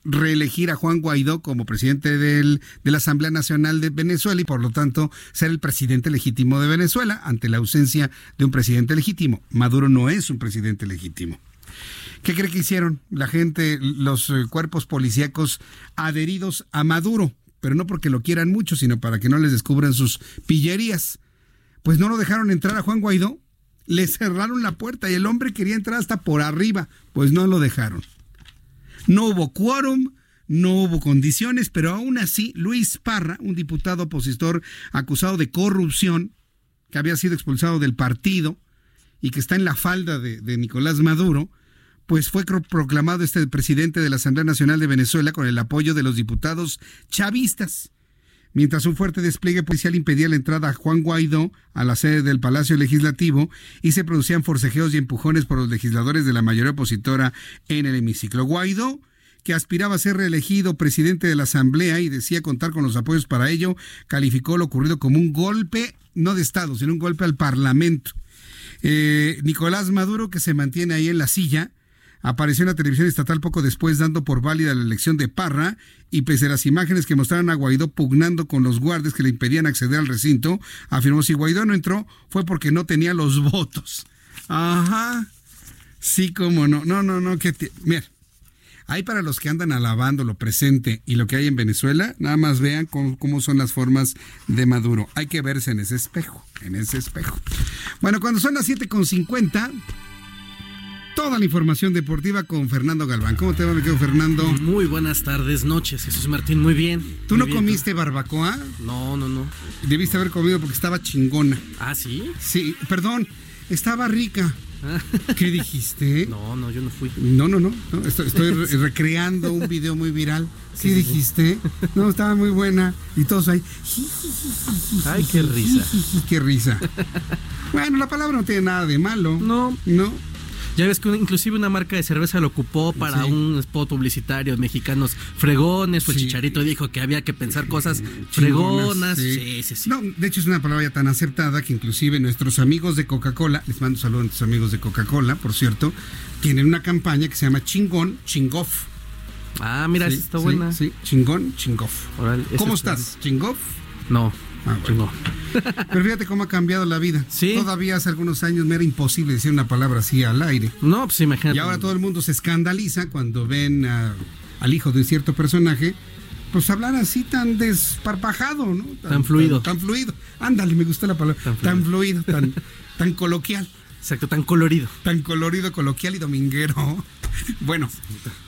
reelegir a Juan Guaidó como presidente de la Asamblea Nacional de Venezuela y por lo tanto ser el presidente legítimo de Venezuela ante la ausencia de un presidente legítimo. Maduro no es un presidente legítimo. ¿Qué cree que hicieron la gente, los eh, cuerpos policíacos adheridos a Maduro? Pero no porque lo quieran mucho, sino para que no les descubran sus pillerías. Pues no lo dejaron entrar a Juan Guaidó, le cerraron la puerta y el hombre quería entrar hasta por arriba, pues no lo dejaron. No hubo quórum, no hubo condiciones, pero aún así Luis Parra, un diputado opositor acusado de corrupción, que había sido expulsado del partido y que está en la falda de, de Nicolás Maduro, pues fue proclamado este presidente de la Asamblea Nacional de Venezuela con el apoyo de los diputados chavistas. Mientras un fuerte despliegue policial impedía la entrada a Juan Guaidó a la sede del Palacio Legislativo y se producían forcejeos y empujones por los legisladores de la mayoría opositora en el hemiciclo. Guaidó, que aspiraba a ser reelegido presidente de la Asamblea y decía contar con los apoyos para ello, calificó lo ocurrido como un golpe, no de Estado, sino un golpe al Parlamento. Eh, Nicolás Maduro, que se mantiene ahí en la silla, apareció en la televisión estatal poco después dando por válida la elección de Parra y pese a las imágenes que mostraron a Guaidó pugnando con los guardias que le impedían acceder al recinto, afirmó si Guaidó no entró fue porque no tenía los votos. Ajá. Sí, como no. No, no, no, que mira. Hay para los que andan alabando lo presente y lo que hay en Venezuela, nada más vean cómo, cómo, son las formas de Maduro. Hay que verse en ese espejo, en ese espejo. Bueno, cuando son las 7.50, toda la información deportiva con Fernando Galván. ¿Cómo te va, mi querido Fernando? Muy buenas tardes, noches, Jesús Martín, muy bien. ¿Tú muy no bien, comiste barbacoa? No, no, no. Debiste haber comido porque estaba chingona. ¿Ah, sí? Sí, perdón, estaba rica. ¿Qué dijiste? No, no, yo no fui. No, no, no. no estoy, estoy re- recreando un video muy viral. ¿Qué sí. dijiste? No, estaba muy buena. Y todos ahí. Ay, qué risa. qué risa. Bueno, la palabra no tiene nada de malo. No. No. Ya ves que un- inclusive una marca de cerveza lo ocupó para Sí. un spot publicitario mexicanos fregones, pues Sí. Chicharito dijo que había que pensar cosas fregonas. Sí, sí, sí. No, de hecho es una palabra ya tan aceptada que inclusive nuestros amigos de Coca-Cola, les mando un saludo a nuestros amigos de Coca-Cola, por cierto, tienen una campaña que se llama Chingón, Chingoff. Ah, mira, está sí, buena. Sí, Chingón, Chingoff. ¿Cómo está estás? ¿Chingoff? No, Ah, bueno. Pero fíjate cómo ha cambiado la vida. Sí. Todavía hace algunos años me era imposible decir una palabra así al aire. No, pues imagínate. Y ahora todo el mundo se escandaliza cuando ven a- al hijo de un cierto personaje, pues hablar así tan desparpajado, ¿no? Tan fluido. Tan, fluido. Ándale, me gustó la palabra. Tan fluido, tan, tan coloquial. Exacto, tan colorido. Tan colorido, coloquial y dominguero. Bueno,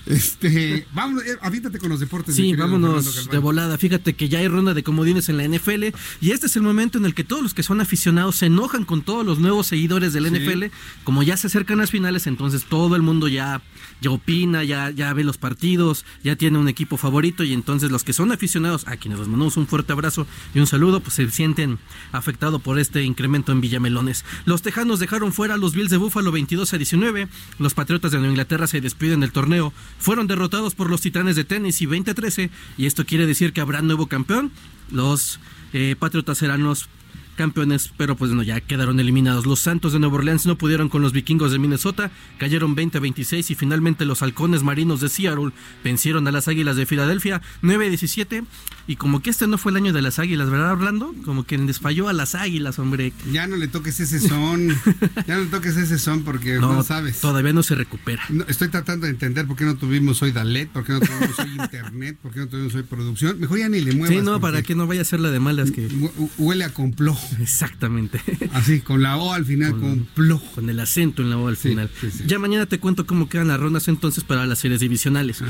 este, vamos, eh, aviéntate con los deportes. Sí, vámonos de volada. Fíjate que ya hay ronda de comodines en la NFL y este es el momento en el que todos los que son aficionados se enojan con todos los nuevos seguidores del Sí. NFL. Como ya se acercan las finales, entonces todo el mundo ya, ya opina, ya, ya ve los partidos, ya tiene un equipo favorito y entonces los que son aficionados, a quienes les mandamos un fuerte abrazo y un saludo, pues se sienten afectados por este incremento en Villamelones. Los Tejanos dejaron fuera a los Bills de Buffalo 22 a 19. Los Patriotas de Nueva Inglaterra se despiden del torneo. Fueron derrotados por los Titanes de Tennessee 20 a 13 y esto quiere decir que habrá nuevo campeón. Los eh, Patriotas serán los campeones, pero pues no, ya quedaron eliminados. Los Santos de Nueva Orleans no pudieron con los vikingos de Minnesota, cayeron 20 a 26 y finalmente los halcones marinos de Seattle vencieron a las águilas de Filadelfia 9 a 17. Y como que este no fue el año de las águilas, ¿verdad, Orlando? Como que les falló a las águilas, hombre. Ya no le toques ese son. ya no le toques ese son porque no, sabes. Todavía no se recupera. No, estoy tratando de entender por qué no tuvimos hoy Dalet, por qué no tuvimos hoy Internet, por qué no tuvimos hoy producción. Mejor ya ni le muevas. Sí, no, para que no vaya a ser la de malas que... hu- Huele a complot. Exactamente. Así, con la O al final, complot. Con el acento en la O al final. Ya mañana te cuento cómo quedan las rondas entonces para las series divisionales.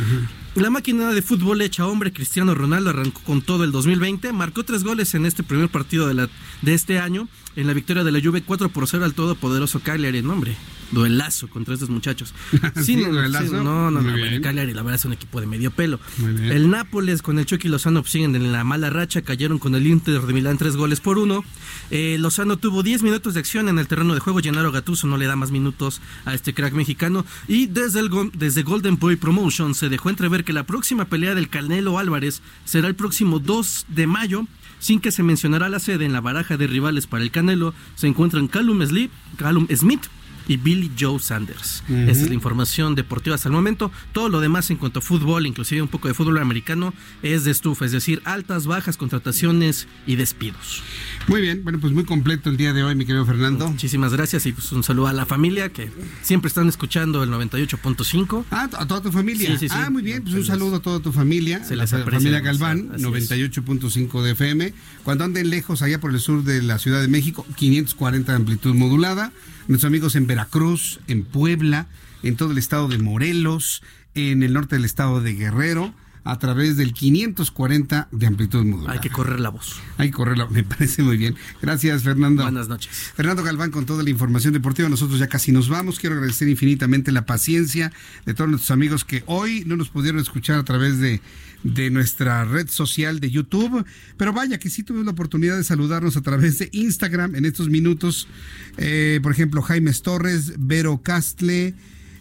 La máquina de fútbol hecha hombre, Cristiano Ronaldo, arrancó con todo el 2020, marcó tres goles en este primer partido de, la, de este año, en la victoria de la Juve 4 por 0 al todopoderoso Cagliari, no hombre, duelazo contra estos muchachos. Sí, no, duelazo. sí, no, no, no, Muy bien. Cagliari la verdad es un equipo de medio pelo. El Nápoles con el Chucky Lozano siguen en la mala racha, cayeron con el Inter de Milán tres goles por uno. Eh, Lozano tuvo 10 minutos de acción en el terreno de juego. Gennaro Gattuso no le da más minutos a este crack mexicano. Y desde, el, desde Golden Boy Promotion se dejó entrever que la próxima pelea del Canelo Álvarez será el próximo 2 de mayo sin que se mencionara la sede en la baraja de rivales para el Canelo, se encuentran Callum, Smith, Callum Smith y Billy Joe Sanders. Esa es la información deportiva hasta el momento. Todo lo demás en cuanto a fútbol, inclusive un poco de fútbol americano, es de estufa, es decir, altas, bajas, contrataciones y despidos. Muy bien, bueno, pues muy completo el día de hoy, mi querido Fernando. Muchísimas gracias y pues un saludo a la familia que siempre están escuchando el 98.5. Ah, a toda tu familia. Sí, sí, sí. Ah, muy bien, pues un saludo a toda tu familia. Se les la aprecia, familia. Galván, Así es. 98.5 de FM. Cuando anden lejos, allá por el sur de la Ciudad de México, 540 de amplitud modulada. Nuestros amigos en Veracruz, en Puebla, en todo el estado de Morelos, en el norte del estado de Guerrero, a través del 540 de amplitud modulada. Hay que correr la voz. Hay que correrla, me parece muy bien. Gracias, Fernando. Buenas noches. Fernando Galván con toda la información deportiva. Nosotros ya casi nos vamos. Quiero agradecer infinitamente la paciencia de todos nuestros amigos que hoy no nos pudieron escuchar a través de, de nuestra red social de YouTube. Pero vaya que sí tuvimos la oportunidad de saludarnos a través de Instagram en estos minutos. Eh, por ejemplo, Jaime Torres, Vero Castle,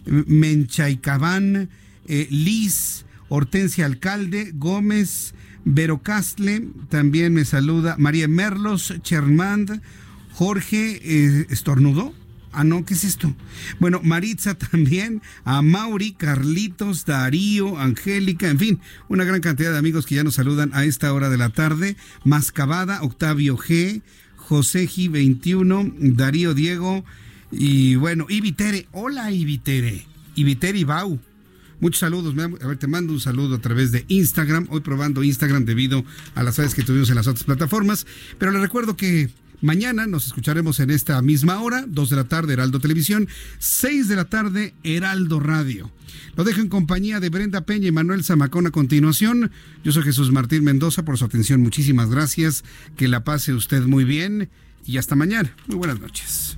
Menchaicabán, eh, Liz, Hortensia Alcalde, Gómez, Vero Castle, también me saluda María Merlos, Chermand, Jorge eh, Estornudo. Ah, no, ¿qué es esto? Bueno, Maritza también, a Mauri, Carlitos, Darío, Angélica, en fin, una gran cantidad de amigos que ya nos saludan a esta hora de la tarde. Mascabada, Octavio G, José G 21, Darío Diego y bueno, Ibitere. Hola, Ibitere. Ibitere y Bau. Muchos saludos. A ver, te mando un saludo a través de Instagram. Hoy probando Instagram debido a las fallas que tuvimos en las otras plataformas. Pero les recuerdo que mañana nos escucharemos en esta misma hora, 2 de la tarde, Heraldo Televisión, 6 de la tarde, Heraldo Radio. Lo dejo en compañía de Brenda Peña y Manuel Zamacón a continuación. Yo soy Jesús Martín Mendoza por su atención. Muchísimas gracias. Que la pase usted muy bien y hasta mañana. Muy buenas noches.